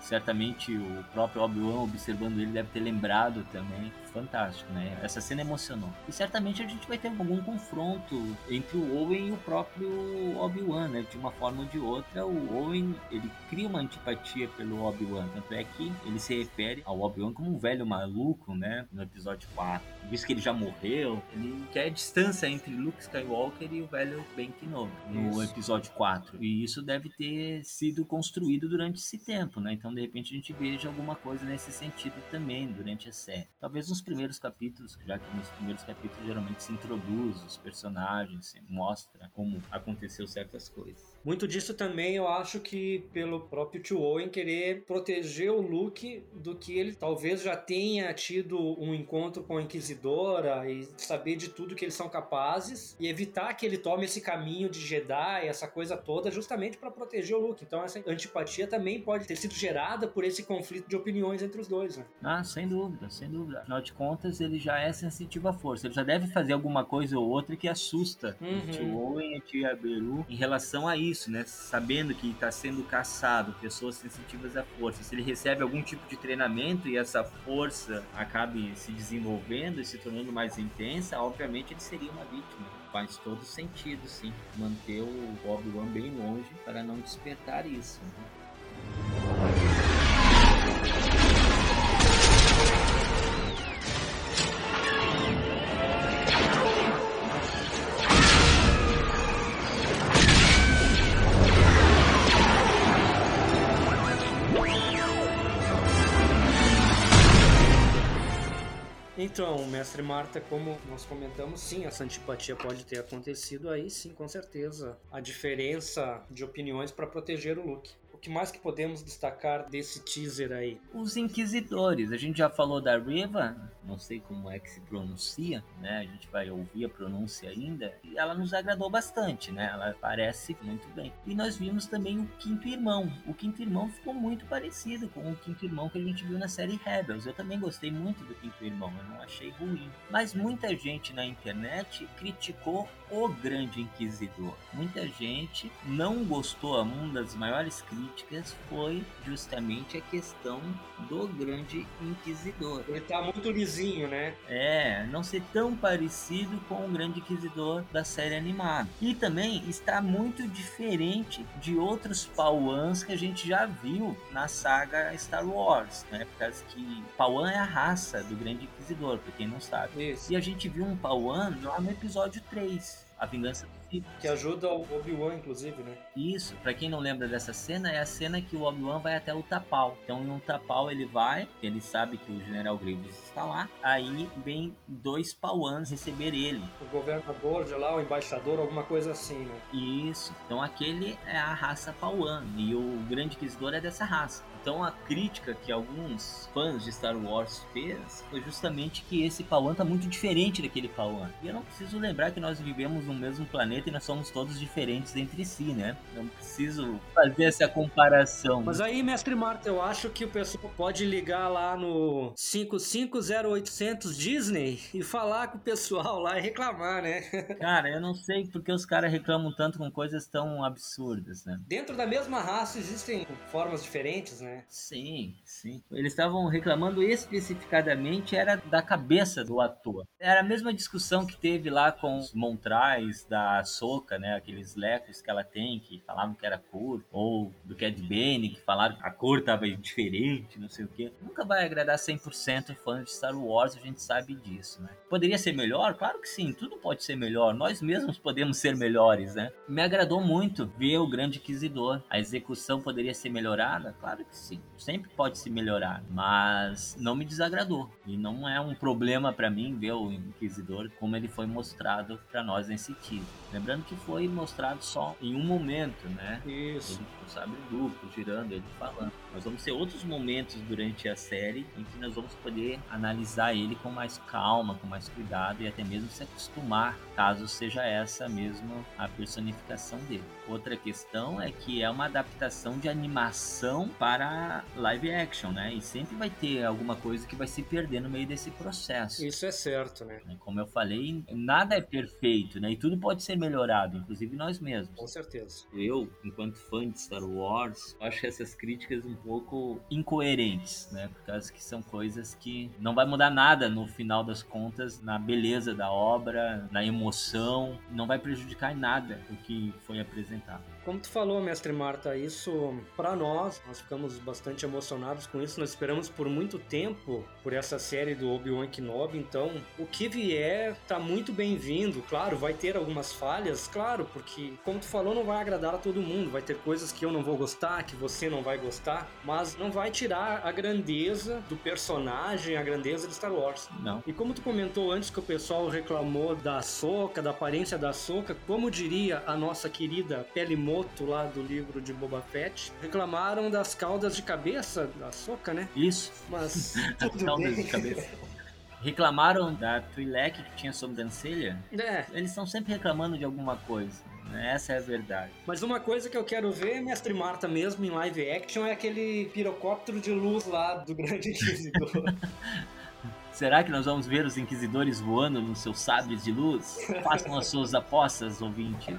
Certamente o próprio Obi-Wan observando ele deve ter lembrado também. Fantástico, né? Essa cena emocionou. E certamente a gente vai ter algum confronto entre o Owen e o próprio Obi-Wan, né? De uma forma ou de outra, o Owen, ele cria uma antipatia pelo Obi-Wan. Tanto é que ele se refere ao Obi-Wan como um velho maluco, né? No episódio 4. Visto que ele já morreu, ele quer distância entre Luke Skywalker e o velho Ben Kenobi no episódio 4. E isso deve ter sido construído durante esse tempo, né? Então, de repente, a gente veja alguma coisa nesse sentido também durante a série. Talvez uns nos primeiros capítulos, já que nos primeiros capítulos geralmente se introduz os personagens, se mostra como aconteceu certas coisas. Muito disso também eu acho que pelo próprio Tio Owen querer proteger o Luke do que ele talvez já tenha tido um encontro com a Inquisidora e saber de tudo que eles são capazes e evitar que ele tome esse caminho de Jedi, essa coisa toda, justamente para proteger o Luke. Então essa antipatia também pode ter sido gerada por esse conflito de opiniões entre os dois, né? Ah, sem dúvida, sem dúvida. Afinal de contas, ele já é sensitivo à força. Ele já deve fazer alguma coisa ou outra que assusta Uhum. o tio Owen e a tia Beru em relação a isso, né? Sabendo que está sendo caçado pessoas sensitivas à força. Se ele recebe algum tipo de treinamento e essa força acabe se desenvolvendo e se tornando mais intensa, obviamente ele seria uma vítima. Faz todo sentido, sim, manter o Obi-Wan bem longe para não despertar isso. né? Então, mestre Marta, como nós comentamos, sim, essa antipatia pode ter acontecido aí, sim, com certeza. A diferença de opiniões para proteger o Luke. Que mais que podemos destacar desse teaser aí? Os Inquisidores, a gente já falou da Riva, não sei como é que se pronuncia, né? A gente vai ouvir a pronúncia ainda, e ela nos agradou bastante, né? Ela parece muito bem. E nós vimos também o Quinto Irmão. O Quinto Irmão ficou muito parecido com o Quinto Irmão que a gente viu na série Rebels. Eu também gostei muito do Quinto Irmão, eu não achei ruim. Mas muita gente na internet criticou o Grande Inquisidor. Muita gente não gostou, uma das maiores críticas foi justamente a questão do Grande Inquisidor. Ele tá muito lisinho, né? É, não ser tão parecido com o Grande Inquisidor da série animada. E também está muito diferente de outros Pauans que a gente já viu na saga Star Wars, né? Por causa que Pauan é a raça do Grande Inquisidor, pra quem não sabe. Isso. E a gente viu um Pauan lá no episódio 3, A Vingança do. Que ajuda o Obi-Wan, inclusive, né? Isso, pra quem não lembra dessa cena, é a cena que o Obi-Wan vai até o Tapau. Então, em um Tapau ele vai, ele sabe que o General Grievous está lá. Aí vem dois Pauans receber ele. O governador de lá, o embaixador, alguma coisa assim, né? Isso. Então, aquele é a raça Pauan e o Grande Inquisidor é dessa raça. Então, a crítica que alguns fãs de Star Wars fez foi justamente que esse Pauan tá muito diferente daquele Pauan. E eu não preciso lembrar que nós vivemos no mesmo planeta e nós somos todos diferentes entre si, né? Não preciso fazer essa comparação. Mas aí, mestre Marta, eu acho que o pessoal pode ligar lá no 550800 Disney e falar com o pessoal lá e reclamar, né? Cara, eu não sei porque os caras reclamam tanto com coisas tão absurdas, né? Dentro da mesma raça existem formas diferentes, né? Sim, sim. Eles estavam reclamando especificadamente era da cabeça do ator. Era a mesma discussão que teve lá com os Montrais da Soca, né? Aqueles lecos que ela tem que falavam que era cor, ou do Cad Bane que falaram que a cor tava diferente, não sei o quê. Nunca vai agradar 100% fãs de Star Wars, a gente sabe disso, né? Poderia ser melhor? Claro que sim, tudo pode ser melhor. Nós mesmos podemos ser melhores, né? Me agradou muito ver o Grande Inquisidor. A execução poderia ser melhorada? Claro que sim. Sempre pode se melhorar, mas não me desagradou. E não é um problema para mim ver o Inquisidor como ele foi mostrado para nós nesse teaser. Lembrando que foi mostrado só em um momento, né? Isso. Ele com o sabre duplo, girando, ele falando. Nós vamos ter outros momentos durante a série em que nós vamos poder analisar ele com mais calma, com mais cuidado e até mesmo se acostumar, caso seja essa mesmo a personificação dele. Outra questão é que é uma adaptação de animação para live action, né? E sempre vai ter alguma coisa que vai se perder no meio desse processo. Isso é certo, né? né? Como eu falei, nada é perfeito, né? E tudo pode ser melhorado, inclusive nós mesmos. Com certeza. Eu, enquanto fã de Star Wars, acho essas críticas um pouco incoerentes, né? Por causa que são coisas que não vai mudar nada no final das contas na beleza da obra, na emoção, não vai prejudicar em nada o que foi apresentado. Como tu falou, mestre Marta, isso para nós, nós ficamos bastante emocionados com isso. Nós esperamos por muito tempo por essa série do Obi-Wan Kenobi, então o que vier tá muito bem-vindo. Claro, vai ter algumas falhas, claro, porque como tu falou, não vai agradar a todo mundo, vai ter coisas que eu não vou gostar, que você não vai gostar, mas não vai tirar a grandeza do personagem, a grandeza de Star Wars. Não. E como tu comentou antes que o pessoal reclamou da Soca, da aparência da Soca, como diria a nossa querida Lá do livro de Boba Fett, reclamaram das caudas de cabeça da Soca, né? Isso. Mas As caudas bem. de cabeça. Reclamaram da Twi'lek que tinha sobrancelha. É, Eles estão sempre reclamando de alguma coisa. né? Essa é a verdade. mas uma coisa que eu quero ver, Mestre Marta mesmo, em live action, é aquele pirocóptero de luz lá do Grande Inquisidor. Será que nós vamos ver os inquisidores voando nos seus sabres de luz? Façam as suas apostas, ouvintes.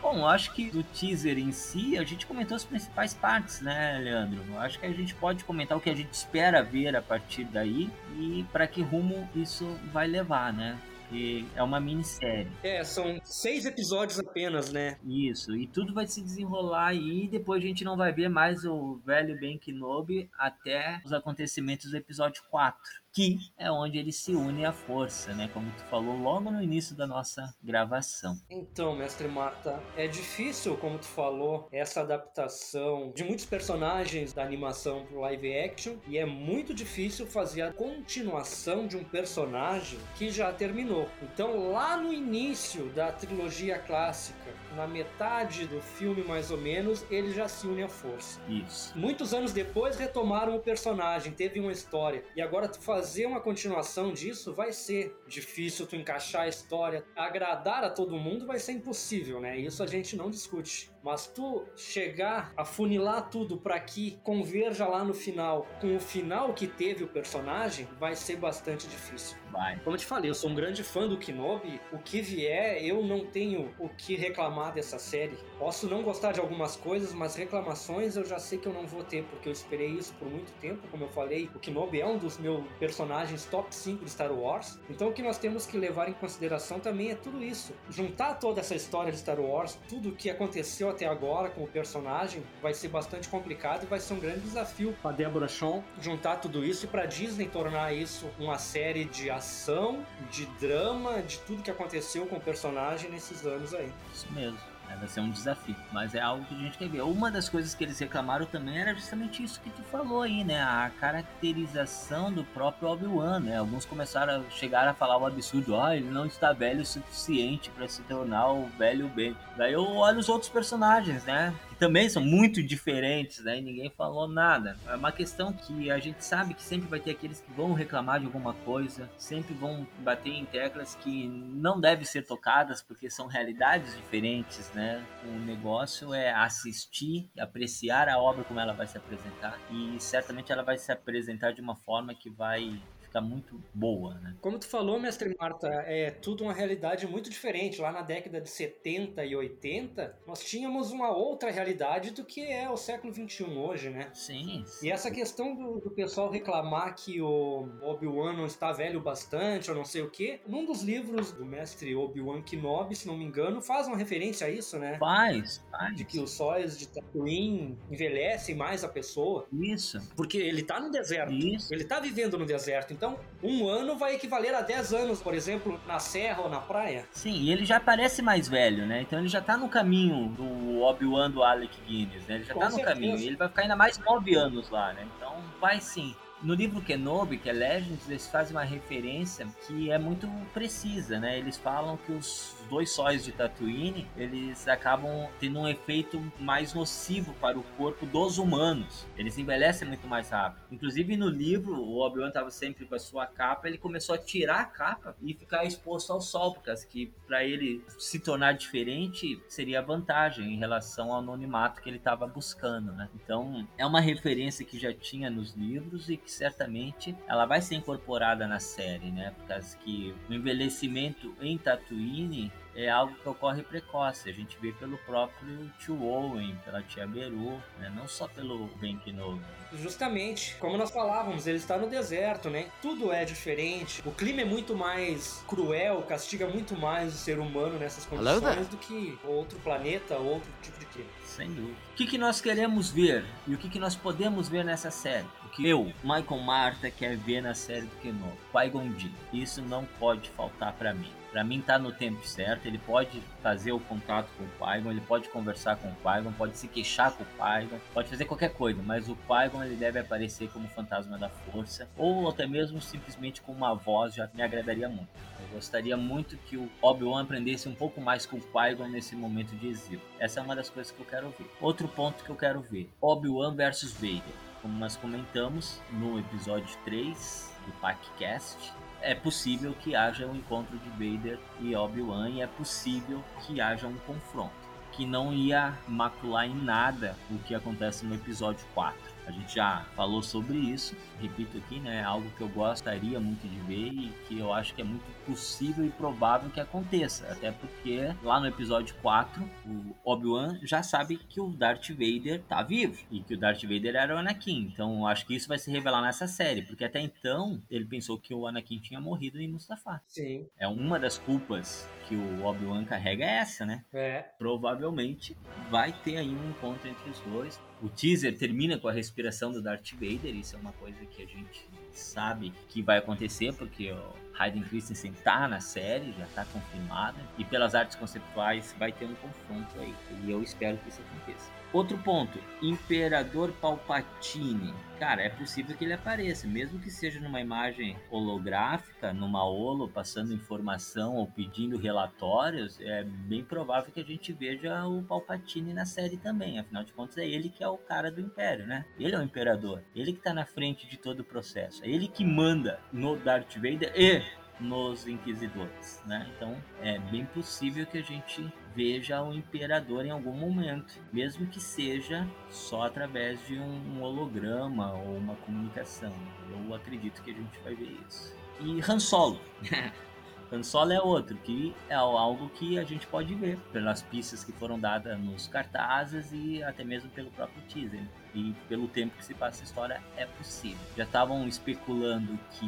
Bom, eu acho que do teaser em si, a gente comentou as principais partes, né, Leandro? Eu acho que a gente pode comentar o que a gente espera ver a partir daí e para que rumo isso vai levar, né? Porque é uma minissérie. é, são seis episódios apenas, né? Isso, e tudo vai se desenrolar aí e depois a gente não vai ver mais o velho Ben Kenobi até os acontecimentos do episódio 4, que é onde ele se une à força, né? Como tu falou logo no início da nossa gravação. Então, mestre Marta, é difícil, como tu falou, essa adaptação de muitos personagens da animação pro live action e é muito difícil fazer a continuação de um personagem que já terminou. Então, lá no início da trilogia clássica, na metade do filme mais ou menos, ele já se une à força. Isso. Muitos anos depois retomaram o personagem, teve uma história. E agora tu fazer uma continuação disso vai ser difícil tu encaixar a história, agradar a todo mundo vai ser impossível, né? Isso a gente não discute. Mas tu chegar a funilar tudo para que converja lá no final com o final que teve o personagem, vai ser bastante difícil. Vai. Como eu te falei, eu sou um grande fã do Kenobi. O que vier, eu não tenho o que reclamar dessa série. Posso não gostar de algumas coisas, mas reclamações eu já sei que eu não vou ter, porque eu esperei isso por muito tempo. Como eu falei, o Kenobi é um dos meus personagens top 5 de Star Wars. Então o que nós temos que levar em consideração também é tudo isso. Juntar toda essa história de Star Wars, tudo o que aconteceu até agora com o personagem, vai ser bastante complicado e vai ser um grande desafio para Deborah Shaw juntar tudo isso e para Disney tornar isso uma série de ação, de drama, de tudo que aconteceu com o personagem nesses anos aí. Isso mesmo. É, Vai ser um desafio, mas é algo que a gente quer ver. Uma das coisas que eles reclamaram também era justamente isso que tu falou aí, né? A caracterização do próprio Obi-Wan, né? Alguns começaram a chegar a falar o absurdo, ah, ele não está velho o suficiente para se tornar o velho Ben. Daí eu olho os outros personagens, né? Também são muito diferentes, né? E ninguém falou nada. É uma questão que a gente sabe que sempre vai ter aqueles que vão reclamar de alguma coisa, sempre vão bater em teclas que não devem ser tocadas porque são realidades diferentes, né? O negócio é assistir, apreciar a obra como ela vai se apresentar e certamente ela vai se apresentar de uma forma que vai ficar muito boa, né? Como tu falou, mestre Marta, é tudo uma realidade muito diferente. Lá na década de 70 e 80, nós tínhamos uma outra realidade do que é o século 21 hoje, né? Sim. E essa questão do, do pessoal reclamar que o Obi-Wan não está velho bastante ou não sei o que, num dos livros do mestre Obi-Wan Kenobi, se não me engano, faz uma referência a isso, né? Faz, faz. De que os sóis de Tatooine envelhecem mais a pessoa, Isso, porque ele tá no deserto. isso. Ele tá vivendo no deserto, então um ano vai equivaler a 10 anos, por exemplo, na serra ou na praia. Sim, e ele já parece mais velho, né? Então ele já tá no caminho do Obi-Wan do Alec Guinness, né? Ele já Com tá no certeza. caminho. E ele vai ficar ainda mais nove anos lá, né? Então vai sim. No livro Kenobi, que é Legends, eles fazem uma referência que é muito precisa, né? Eles falam que os dois sóis de Tatooine, eles acabam tendo um efeito mais nocivo para o corpo dos humanos. Eles envelhecem muito mais rápido. Inclusive no livro, o Obi-Wan estava sempre com a sua capa, ele começou a tirar a capa e ficar exposto ao sol, porque para ele se tornar diferente seria vantagem em relação ao anonimato que ele estava buscando, né? Então, é uma referência que já tinha nos livros e que certamente ela vai ser incorporada na série, né? Por causa que o envelhecimento em Tatooine é algo que ocorre precoce. A gente vê pelo próprio tio Owen, pela tia Beru, né? não só pelo Ben Kenobi. Justamente, como nós falávamos, ele está no deserto, né? Tudo é diferente. O clima é muito mais cruel, castiga muito mais o ser humano nessas condições do que outro planeta, outro tipo de clima. Sem dúvida. O que, que nós queremos ver e o que, que nós podemos ver nessa série? O que eu, Michael Marta, quer ver na série do Kenobi? Qui-Gon Jinn. Isso não pode faltar pra mim. Pra mim tá no tempo certo, ele pode fazer o contato com o Qui-Gon, ele pode conversar com o Qui-Gon, pode se queixar com o Qui-Gon, pode fazer qualquer coisa, mas o Qui-Gon ele deve aparecer como fantasma da força, ou até mesmo simplesmente com uma voz já me agradaria muito. Eu gostaria muito que o Obi-Wan aprendesse um pouco mais com o Qui-Gon nesse momento de exílio. Essa é uma das coisas que eu quero ver. Outro ponto que eu quero ver: Obi-Wan versus Vader. Como nós comentamos no episódio 3 do PacCast, é possível que haja um encontro de Vader e Obi-Wan e é possível que haja um confronto que não ia macular em nada o que acontece no episódio 4. A gente já falou sobre isso, repito aqui, né? É algo que eu gostaria muito de ver e que eu acho que é muito possível e provável que aconteça. Até porque lá no episódio 4, o Obi-Wan já sabe que o Darth Vader tá vivo e que o Darth Vader era o Anakin. Então eu acho que isso vai se revelar nessa série, porque até então ele pensou que o Anakin tinha morrido em Mustafar. Sim, É uma das culpas que o Obi-Wan carrega é essa, né? é. provavelmente vai ter aí um encontro entre os dois. O teaser termina com a respiração do Darth Vader, isso é uma coisa que a gente sabe que vai acontecer, porque o Hayden Christensen tá na série, já tá confirmada, e pelas artes conceptuais vai ter um confronto aí, e eu espero que isso aconteça. Outro ponto, Imperador Palpatine. Cara, é possível que ele apareça, mesmo que seja numa imagem holográfica, numa holo, passando informação ou pedindo relatórios, é bem provável que a gente veja o Palpatine na série também. Afinal de contas, é ele que é o cara do Império, né? Ele é o Imperador, ele que tá na frente de todo o processo, é ele que manda no Darth Vader e nos Inquisidores, né? Então é bem possível que a gente veja o Imperador em algum momento, mesmo que seja só através de um holograma ou uma comunicação. Eu acredito que a gente vai ver isso. E Han Solo. Han Solo é outro, que é algo que a gente pode ver pelas pistas que foram dadas nos cartazes e até mesmo pelo próprio teaser. E pelo tempo que se passa a história, é possível. Já estavam especulando que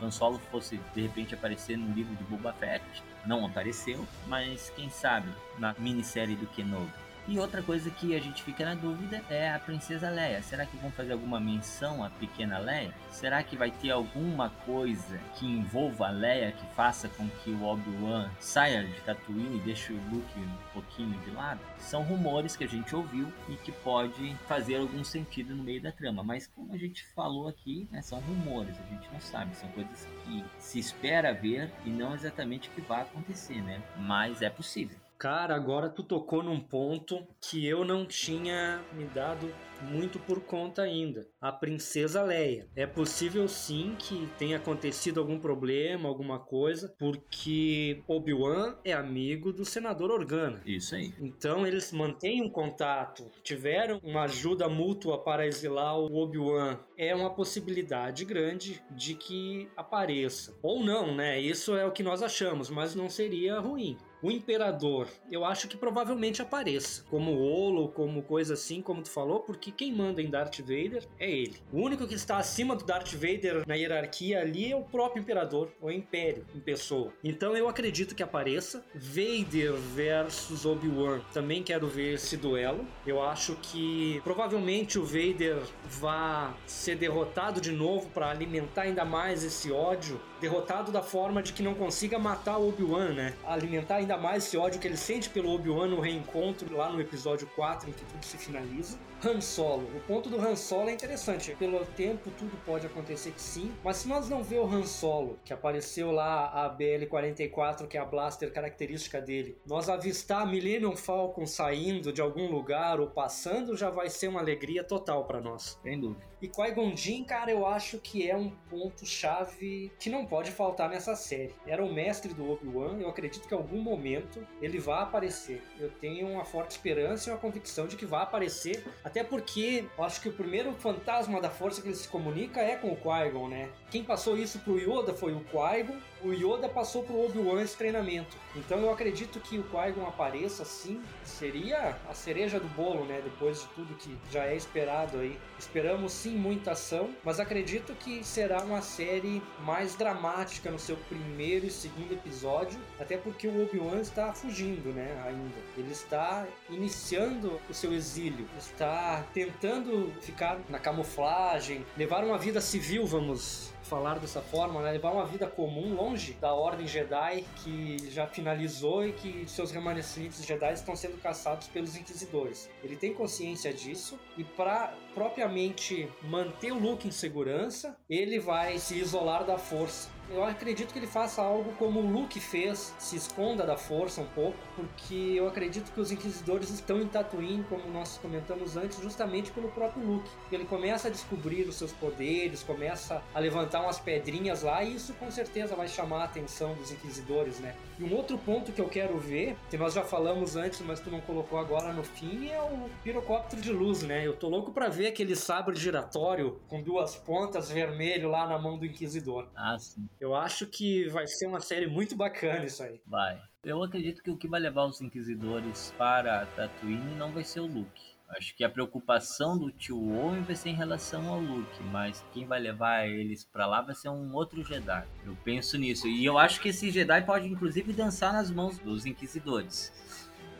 o Han Solo fosse de repente aparecer no livro de Boba Fett. Não apareceu, mas quem sabe na minissérie do Kenobi. E outra coisa que a gente fica na dúvida é a Princesa Leia. Será que vão fazer alguma menção à pequena Leia? Será que vai ter alguma coisa que envolva a Leia que faça com que o Obi-Wan saia de Tatooine e deixe o Luke um pouquinho de lado? São rumores que a gente ouviu e que pode fazer algum sentido no meio da trama. Mas como a gente falou aqui, né, são rumores, a gente não sabe. São coisas que se espera ver e não exatamente o que vai acontecer, né? Mas é possível. Cara, agora tu tocou num ponto que eu não tinha me dado muito por conta ainda. A princesa Leia. É possível sim que tenha acontecido algum problema, alguma coisa, porque Obi-Wan é amigo do senador Organa. Isso aí. Então eles mantêm um contato, tiveram uma ajuda mútua para exilar o Obi-Wan. É uma possibilidade grande de que apareça. Ou não, né? Isso é o que nós achamos, mas não seria ruim. O Imperador, eu acho que provavelmente apareça. Como Olo, como coisa assim, como tu falou, porque quem manda em Darth Vader é ele. O único que está acima do Darth Vader na hierarquia ali é o próprio Imperador, o Império em pessoa. Então eu acredito que apareça. Vader versus Obi-Wan, também quero ver esse duelo. Eu acho que provavelmente o Vader vá ser derrotado de novo para alimentar ainda mais esse ódio. Derrotado da forma de que não consiga matar o Obi-Wan, né? Alimentar ainda mais esse ódio que ele sente pelo Obi-Wan no reencontro lá no episódio 4, em que tudo se finaliza. Han Solo. O ponto do Han Solo é interessante. Pelo tempo, tudo pode acontecer que sim. Mas se nós não ver o Han Solo, que apareceu lá a BL-44, que é a blaster característica dele, nós avistar a Millennium Falcon saindo de algum lugar ou passando, já vai ser uma alegria total para nós. Sem dúvida. E Qui-Gon Jinn, cara, eu acho que é um ponto-chave que não pode faltar nessa série. Era o mestre do Obi-Wan, eu acredito que em algum momento ele vai aparecer. Eu tenho uma forte esperança e uma convicção de que vai aparecer, até porque eu acho que o primeiro fantasma da força que ele se comunica é com o Qui-Gon, né? Quem passou isso pro Yoda foi o Qui-Gon, o Yoda passou pro Obi-Wan esse treinamento. Então eu acredito que o Qui-Gon apareça sim, seria a cereja do bolo, né? Depois de tudo que já é esperado aí. Esperamos sim muita ação, mas acredito que será uma série mais dramática no seu primeiro e segundo episódio, até porque o Obi-Wan está fugindo, né? Ainda. Ele está iniciando o seu exílio, está tentando ficar na camuflagem, levar uma vida civil, vamos falar dessa forma, né? levar uma vida comum longe da Ordem Jedi que já finalizou e que seus remanescentes Jedi estão sendo caçados pelos Inquisidores. Ele tem consciência disso e para propriamente manter o Luke em segurança, ele vai se isolar da Força eu acredito que ele faça algo como o Luke fez, se esconda da força um pouco, porque eu acredito que os Inquisidores estão em Tatooine, como nós comentamos antes, justamente pelo próprio Luke. Ele começa a descobrir os seus poderes, começa a levantar umas pedrinhas lá, e isso com certeza vai chamar a atenção dos Inquisidores, né? E um outro ponto que eu quero ver, que nós já falamos antes, mas tu não colocou agora no fim, é o pirocóptero de luz, né? Eu tô louco para ver aquele sabre giratório com duas pontas vermelho lá na mão do Inquisidor. Ah, sim. Eu acho que vai ser uma série muito bacana isso aí. Vai. Eu acredito que o que vai levar os Inquisidores para Tatooine não vai ser o Luke. Acho que a preocupação do tio Owen vai ser em relação ao Luke, mas quem vai levar eles para lá vai ser um outro Jedi. Eu penso nisso. E eu acho que esse Jedi pode inclusive dançar nas mãos dos Inquisidores.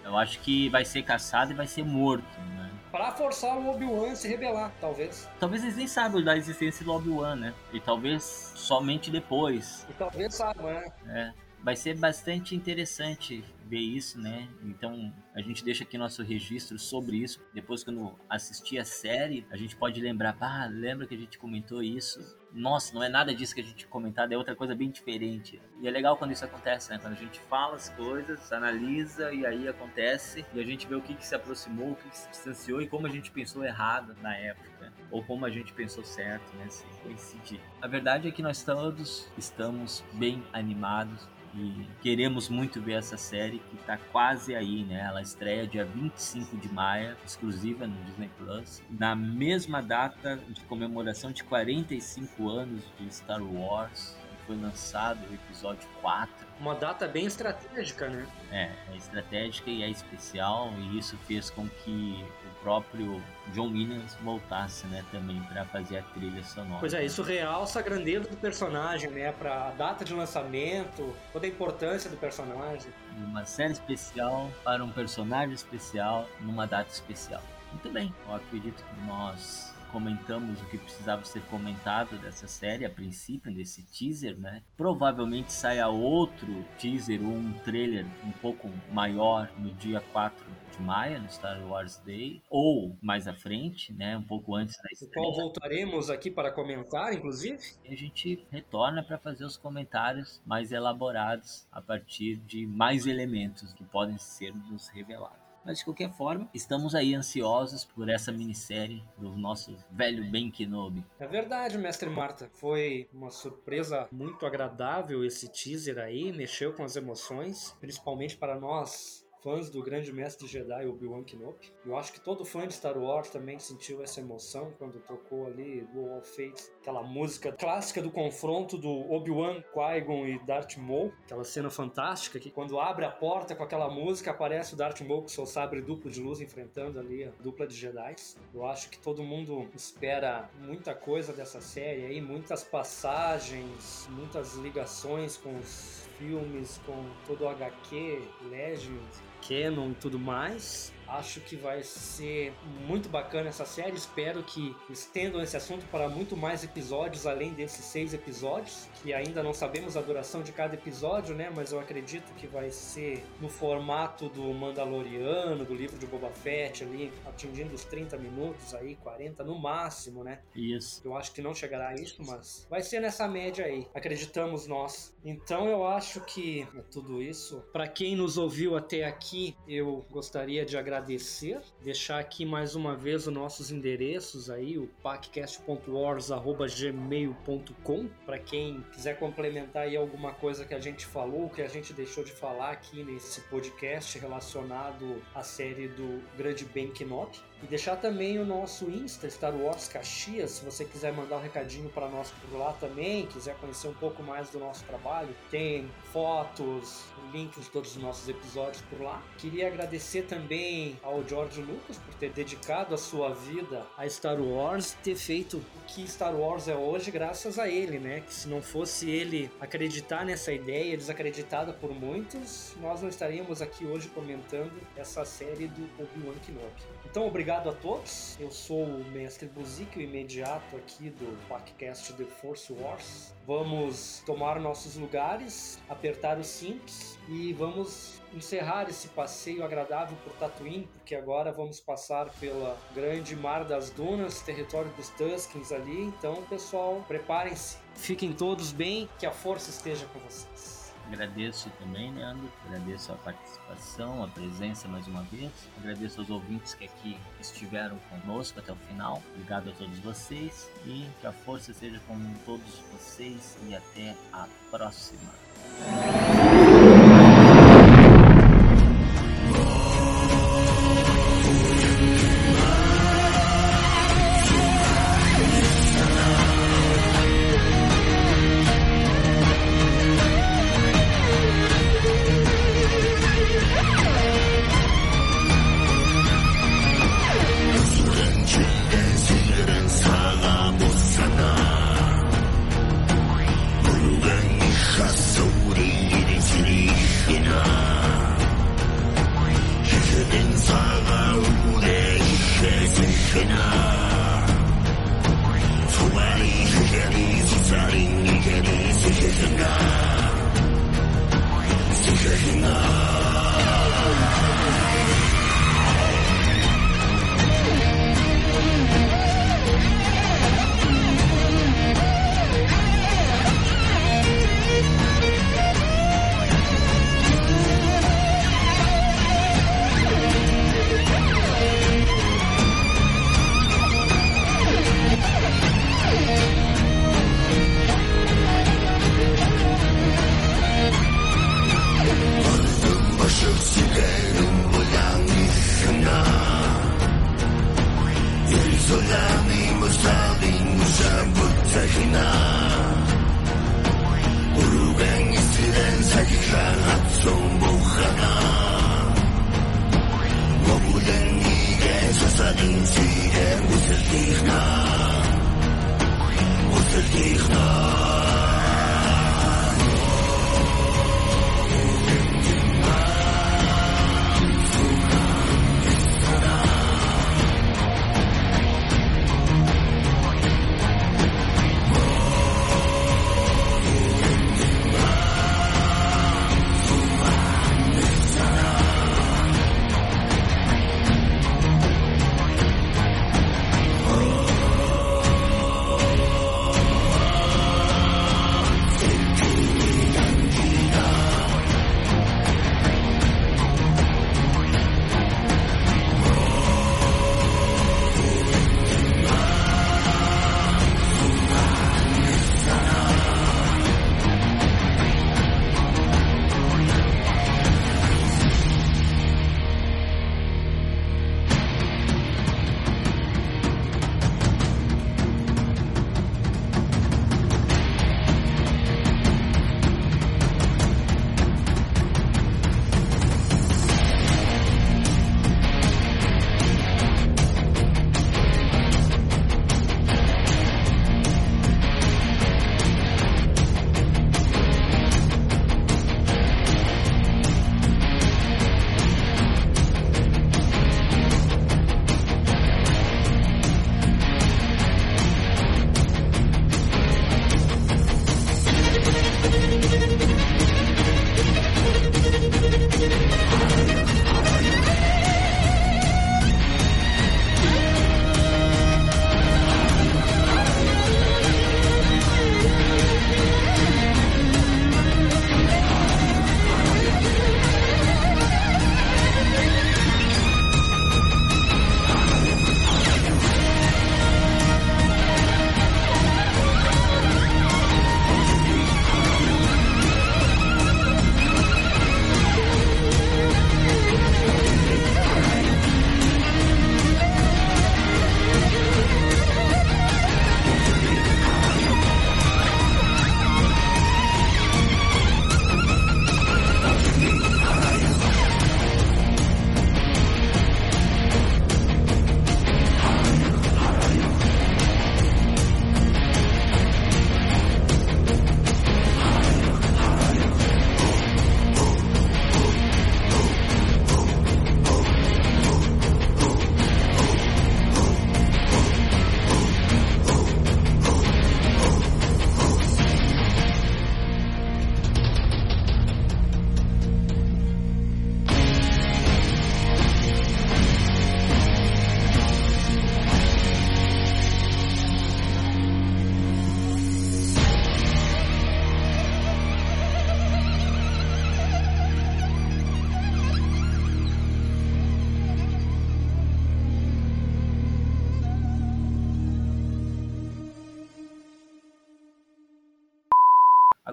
Eu acho que vai ser caçado e vai ser morto, né? Pra forçar o Obi-Wan a se rebelar, talvez. Talvez eles nem saibam da existência do Obi-Wan, né? E talvez somente depois. E talvez saibam, né? É. Vai ser bastante interessante ver isso, né? Então a gente deixa aqui nosso registro sobre isso. Depois, quando assistir a série, a gente pode lembrar, ah, lembra que a gente comentou isso? Nossa, não é nada disso que a gente comentado, é outra coisa bem diferente. E é legal quando isso acontece, né? Quando a gente fala as coisas, analisa e aí acontece e a gente vê o que, que se aproximou, o que, que se distanciou e como a gente pensou errado na época ou como a gente pensou certo, né? Se coincidir. A verdade é que nós todos estamos bem animados e queremos muito ver essa série que está quase aí, né? Ela estreia dia 25 de maio, exclusiva no Disney Plus, na mesma data de comemoração de 45 anos de Star Wars. Foi lançado o episódio 4 uma data bem estratégica, né? É, é estratégica e é especial, e isso fez com que próprio John Williams voltasse, né, também para fazer a trilha sonora. Pois é, isso realça a grandeza do personagem, né, para a data de lançamento, toda a importância do personagem. Uma série especial para um personagem especial numa data especial. Muito bem, eu acredito que nós comentamos o que precisava ser comentado dessa série a princípio, desse teaser, né? Provavelmente saia outro teaser ou um trailer um pouco maior no dia 4 de maio, no Star Wars Day, ou mais à frente, né? Um pouco antes da estreia. Qual voltaremos aqui para comentar, inclusive. E a gente retorna para fazer os comentários mais elaborados a partir de mais elementos que podem ser nos revelados. Mas de qualquer forma, estamos aí ansiosos por essa minissérie do nosso velho Ben Kenobi. É verdade, mestre Marta. Foi uma surpresa muito agradável esse teaser aí, mexeu com as emoções, principalmente para nós fãs do grande mestre Jedi Obi-Wan Kenobi. Eu acho que todo fã de Star Wars também sentiu essa emoção quando tocou ali Duel of Fates, aquela música clássica do confronto do Obi-Wan, Qui-Gon e Darth Maul, aquela cena fantástica que quando abre a porta com aquela música aparece o Darth Maul com seu sabre duplo de luz enfrentando ali a dupla de Jedi. Eu acho que todo mundo espera muita coisa dessa série aí, muitas passagens, muitas ligações com os filmes, com todo o HQ, Legends, Canon e tudo mais. Acho que vai ser muito bacana essa série. Espero que estendam esse assunto para muito mais episódios, além desses seis episódios, que ainda não sabemos a duração de cada episódio, né? Mas eu acredito que vai ser no formato do Mandaloriano, do livro de Boba Fett, ali, atingindo os 30 minutos aí, 40 no máximo, né? Isso. Eu acho que não chegará a isso, mas vai ser nessa média aí. Acreditamos nós. Então eu acho que é tudo isso. Para quem nos ouviu até aqui, eu gostaria de agradecer agradecer, deixar aqui mais uma vez os nossos endereços aí, o paccast.wars@gmail.com, para quem quiser complementar aí alguma coisa que a gente falou, que a gente deixou de falar aqui nesse podcast relacionado à série do Grande Ben Kenobi. E deixar também o nosso Insta, Star Wars Caxias, se você quiser mandar um recadinho para nós por lá também, quiser conhecer um pouco mais do nosso trabalho, tem fotos, links de todos os nossos episódios por lá. Queria agradecer também ao George Lucas por ter dedicado a sua vida a Star Wars, ter feito o que Star Wars é hoje graças a ele, né? Que se não fosse ele acreditar nessa ideia, desacreditada por muitos, nós não estaríamos aqui hoje comentando essa série do Obi-Wan Kenobi. Então, obrigado a todos. Eu sou o Mestre Buzik, o imediato aqui do podcast The Force Wars. Vamos tomar nossos lugares, apertar os cintos e vamos encerrar esse passeio agradável por Tatooine, porque agora vamos passar pela grande Mar das Dunas, território dos Tuskens ali. Então, pessoal, preparem-se. Fiquem todos bem, que a força esteja com vocês. Agradeço também, Leandro. Agradeço a participação, a presença mais uma vez. Agradeço aos ouvintes que aqui estiveram conosco até o final. Obrigado a todos vocês e que a força seja com todos vocês e até a próxima.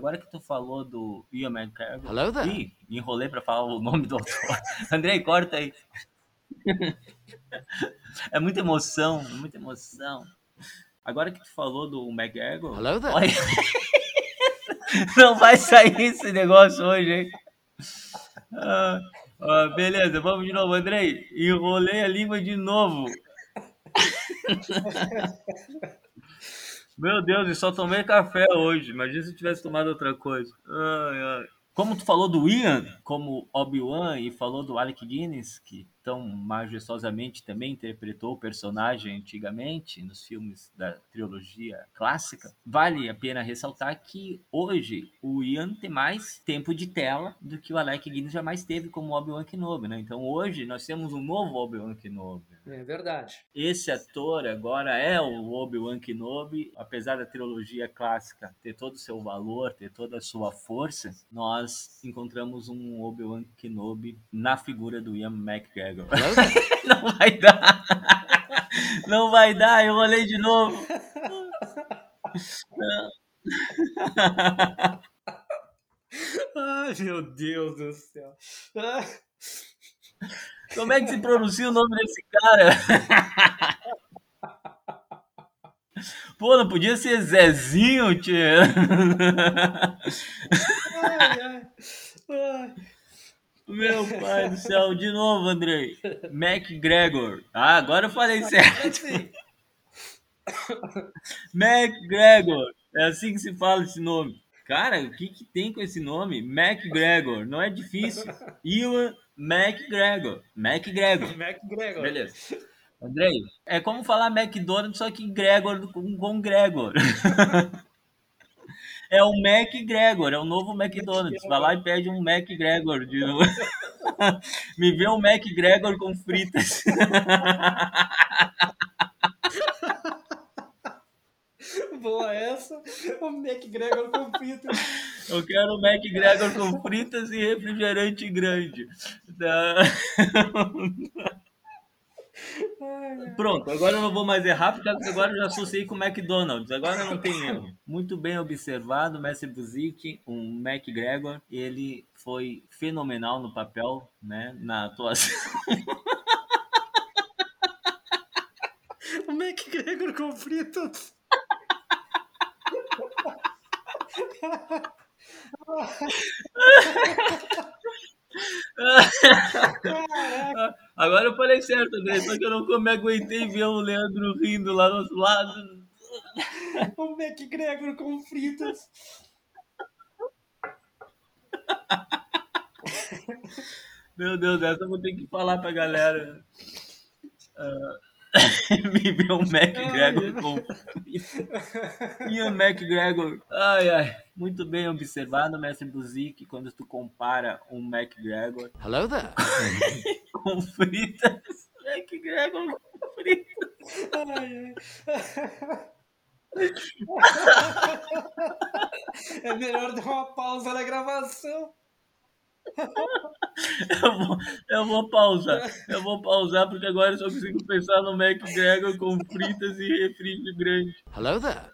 Agora que tu falou do Ian McGregor. Hello there. Ih, me enrolei pra falar o nome do autor. Andrei, corta aí. É muita emoção, é muita emoção. Agora que tu falou do McGregor. Hello there. Olha... Não vai sair esse negócio hoje, hein? Ah, ah, beleza, vamos de novo, Andrei. Enrolei a língua de novo. Meu Deus, e só tomei café hoje. Imagina se eu tivesse tomado outra coisa. Ai, ai. Como tu falou do Ian, como Obi-Wan, e falou do Alec Guinness, que tão majestosamente também interpretou o personagem antigamente nos filmes da trilogia clássica, vale a pena ressaltar que hoje o Ian tem mais tempo de tela do que o Alec Guinness jamais teve como Obi-Wan Kenobi, né? Então hoje nós temos um novo Obi-Wan Kenobi. É verdade. Esse ator agora é o Obi-Wan Kenobi, apesar da trilogia clássica ter todo o seu valor, ter toda a sua força, nós encontramos um Obi-Wan Kenobi na figura do Ian McGregor. Não vai dar. Não vai dar, eu olhei de novo. Ai, meu Deus do céu. Como é que se pronuncia o nome desse cara? Pô, não podia ser Zezinho, tia. ai, ai, ai. Meu pai do céu, de novo, Andrei. McGregor. Ah, agora eu falei certo. Assim, McGregor. É assim que se fala esse nome. Cara, o que, que tem com esse nome? McGregor. Não é difícil. Iwan McGregor. McGregor. McGregor. Beleza. Andrei, é como falar McDonald's, só que Gregor com, com Gregor. É o McGregor, é o novo McDonald's. Vai lá e pede um McGregor de novo. Me vê um McGregor com fritas. Boa essa. O McGregor com frito. Eu quero um McGregor com fritas e refrigerante grande. Tá? Pronto, agora eu não vou mais errar, porque agora eu já associei com o McDonald's. Agora não tem erro. Muito bem observado, Messi Buzik, um McGregor. Ele foi fenomenal no papel, né? Na atuação. O McGregor com fritas. Caraca. Agora eu falei certo, André, só que eu não me aguentei ver o Leandro rindo lá do outro lado. O McGregor com fritas. Meu Deus, essa eu vou ter que falar pra galera. Ah, me vê um McGregor com Ian McGregor. Ai, ai. Muito bem observado, mestre Buzik, quando tu compara um McGregor Hello there. com fritas. McGregor com fritas. Ai, ai. É melhor dar uma pausa na gravação. Eu vou, eu vou pausar. Eu vou pausar porque agora eu só consigo pensar no McGregor com fritas e refri grande. Hello there.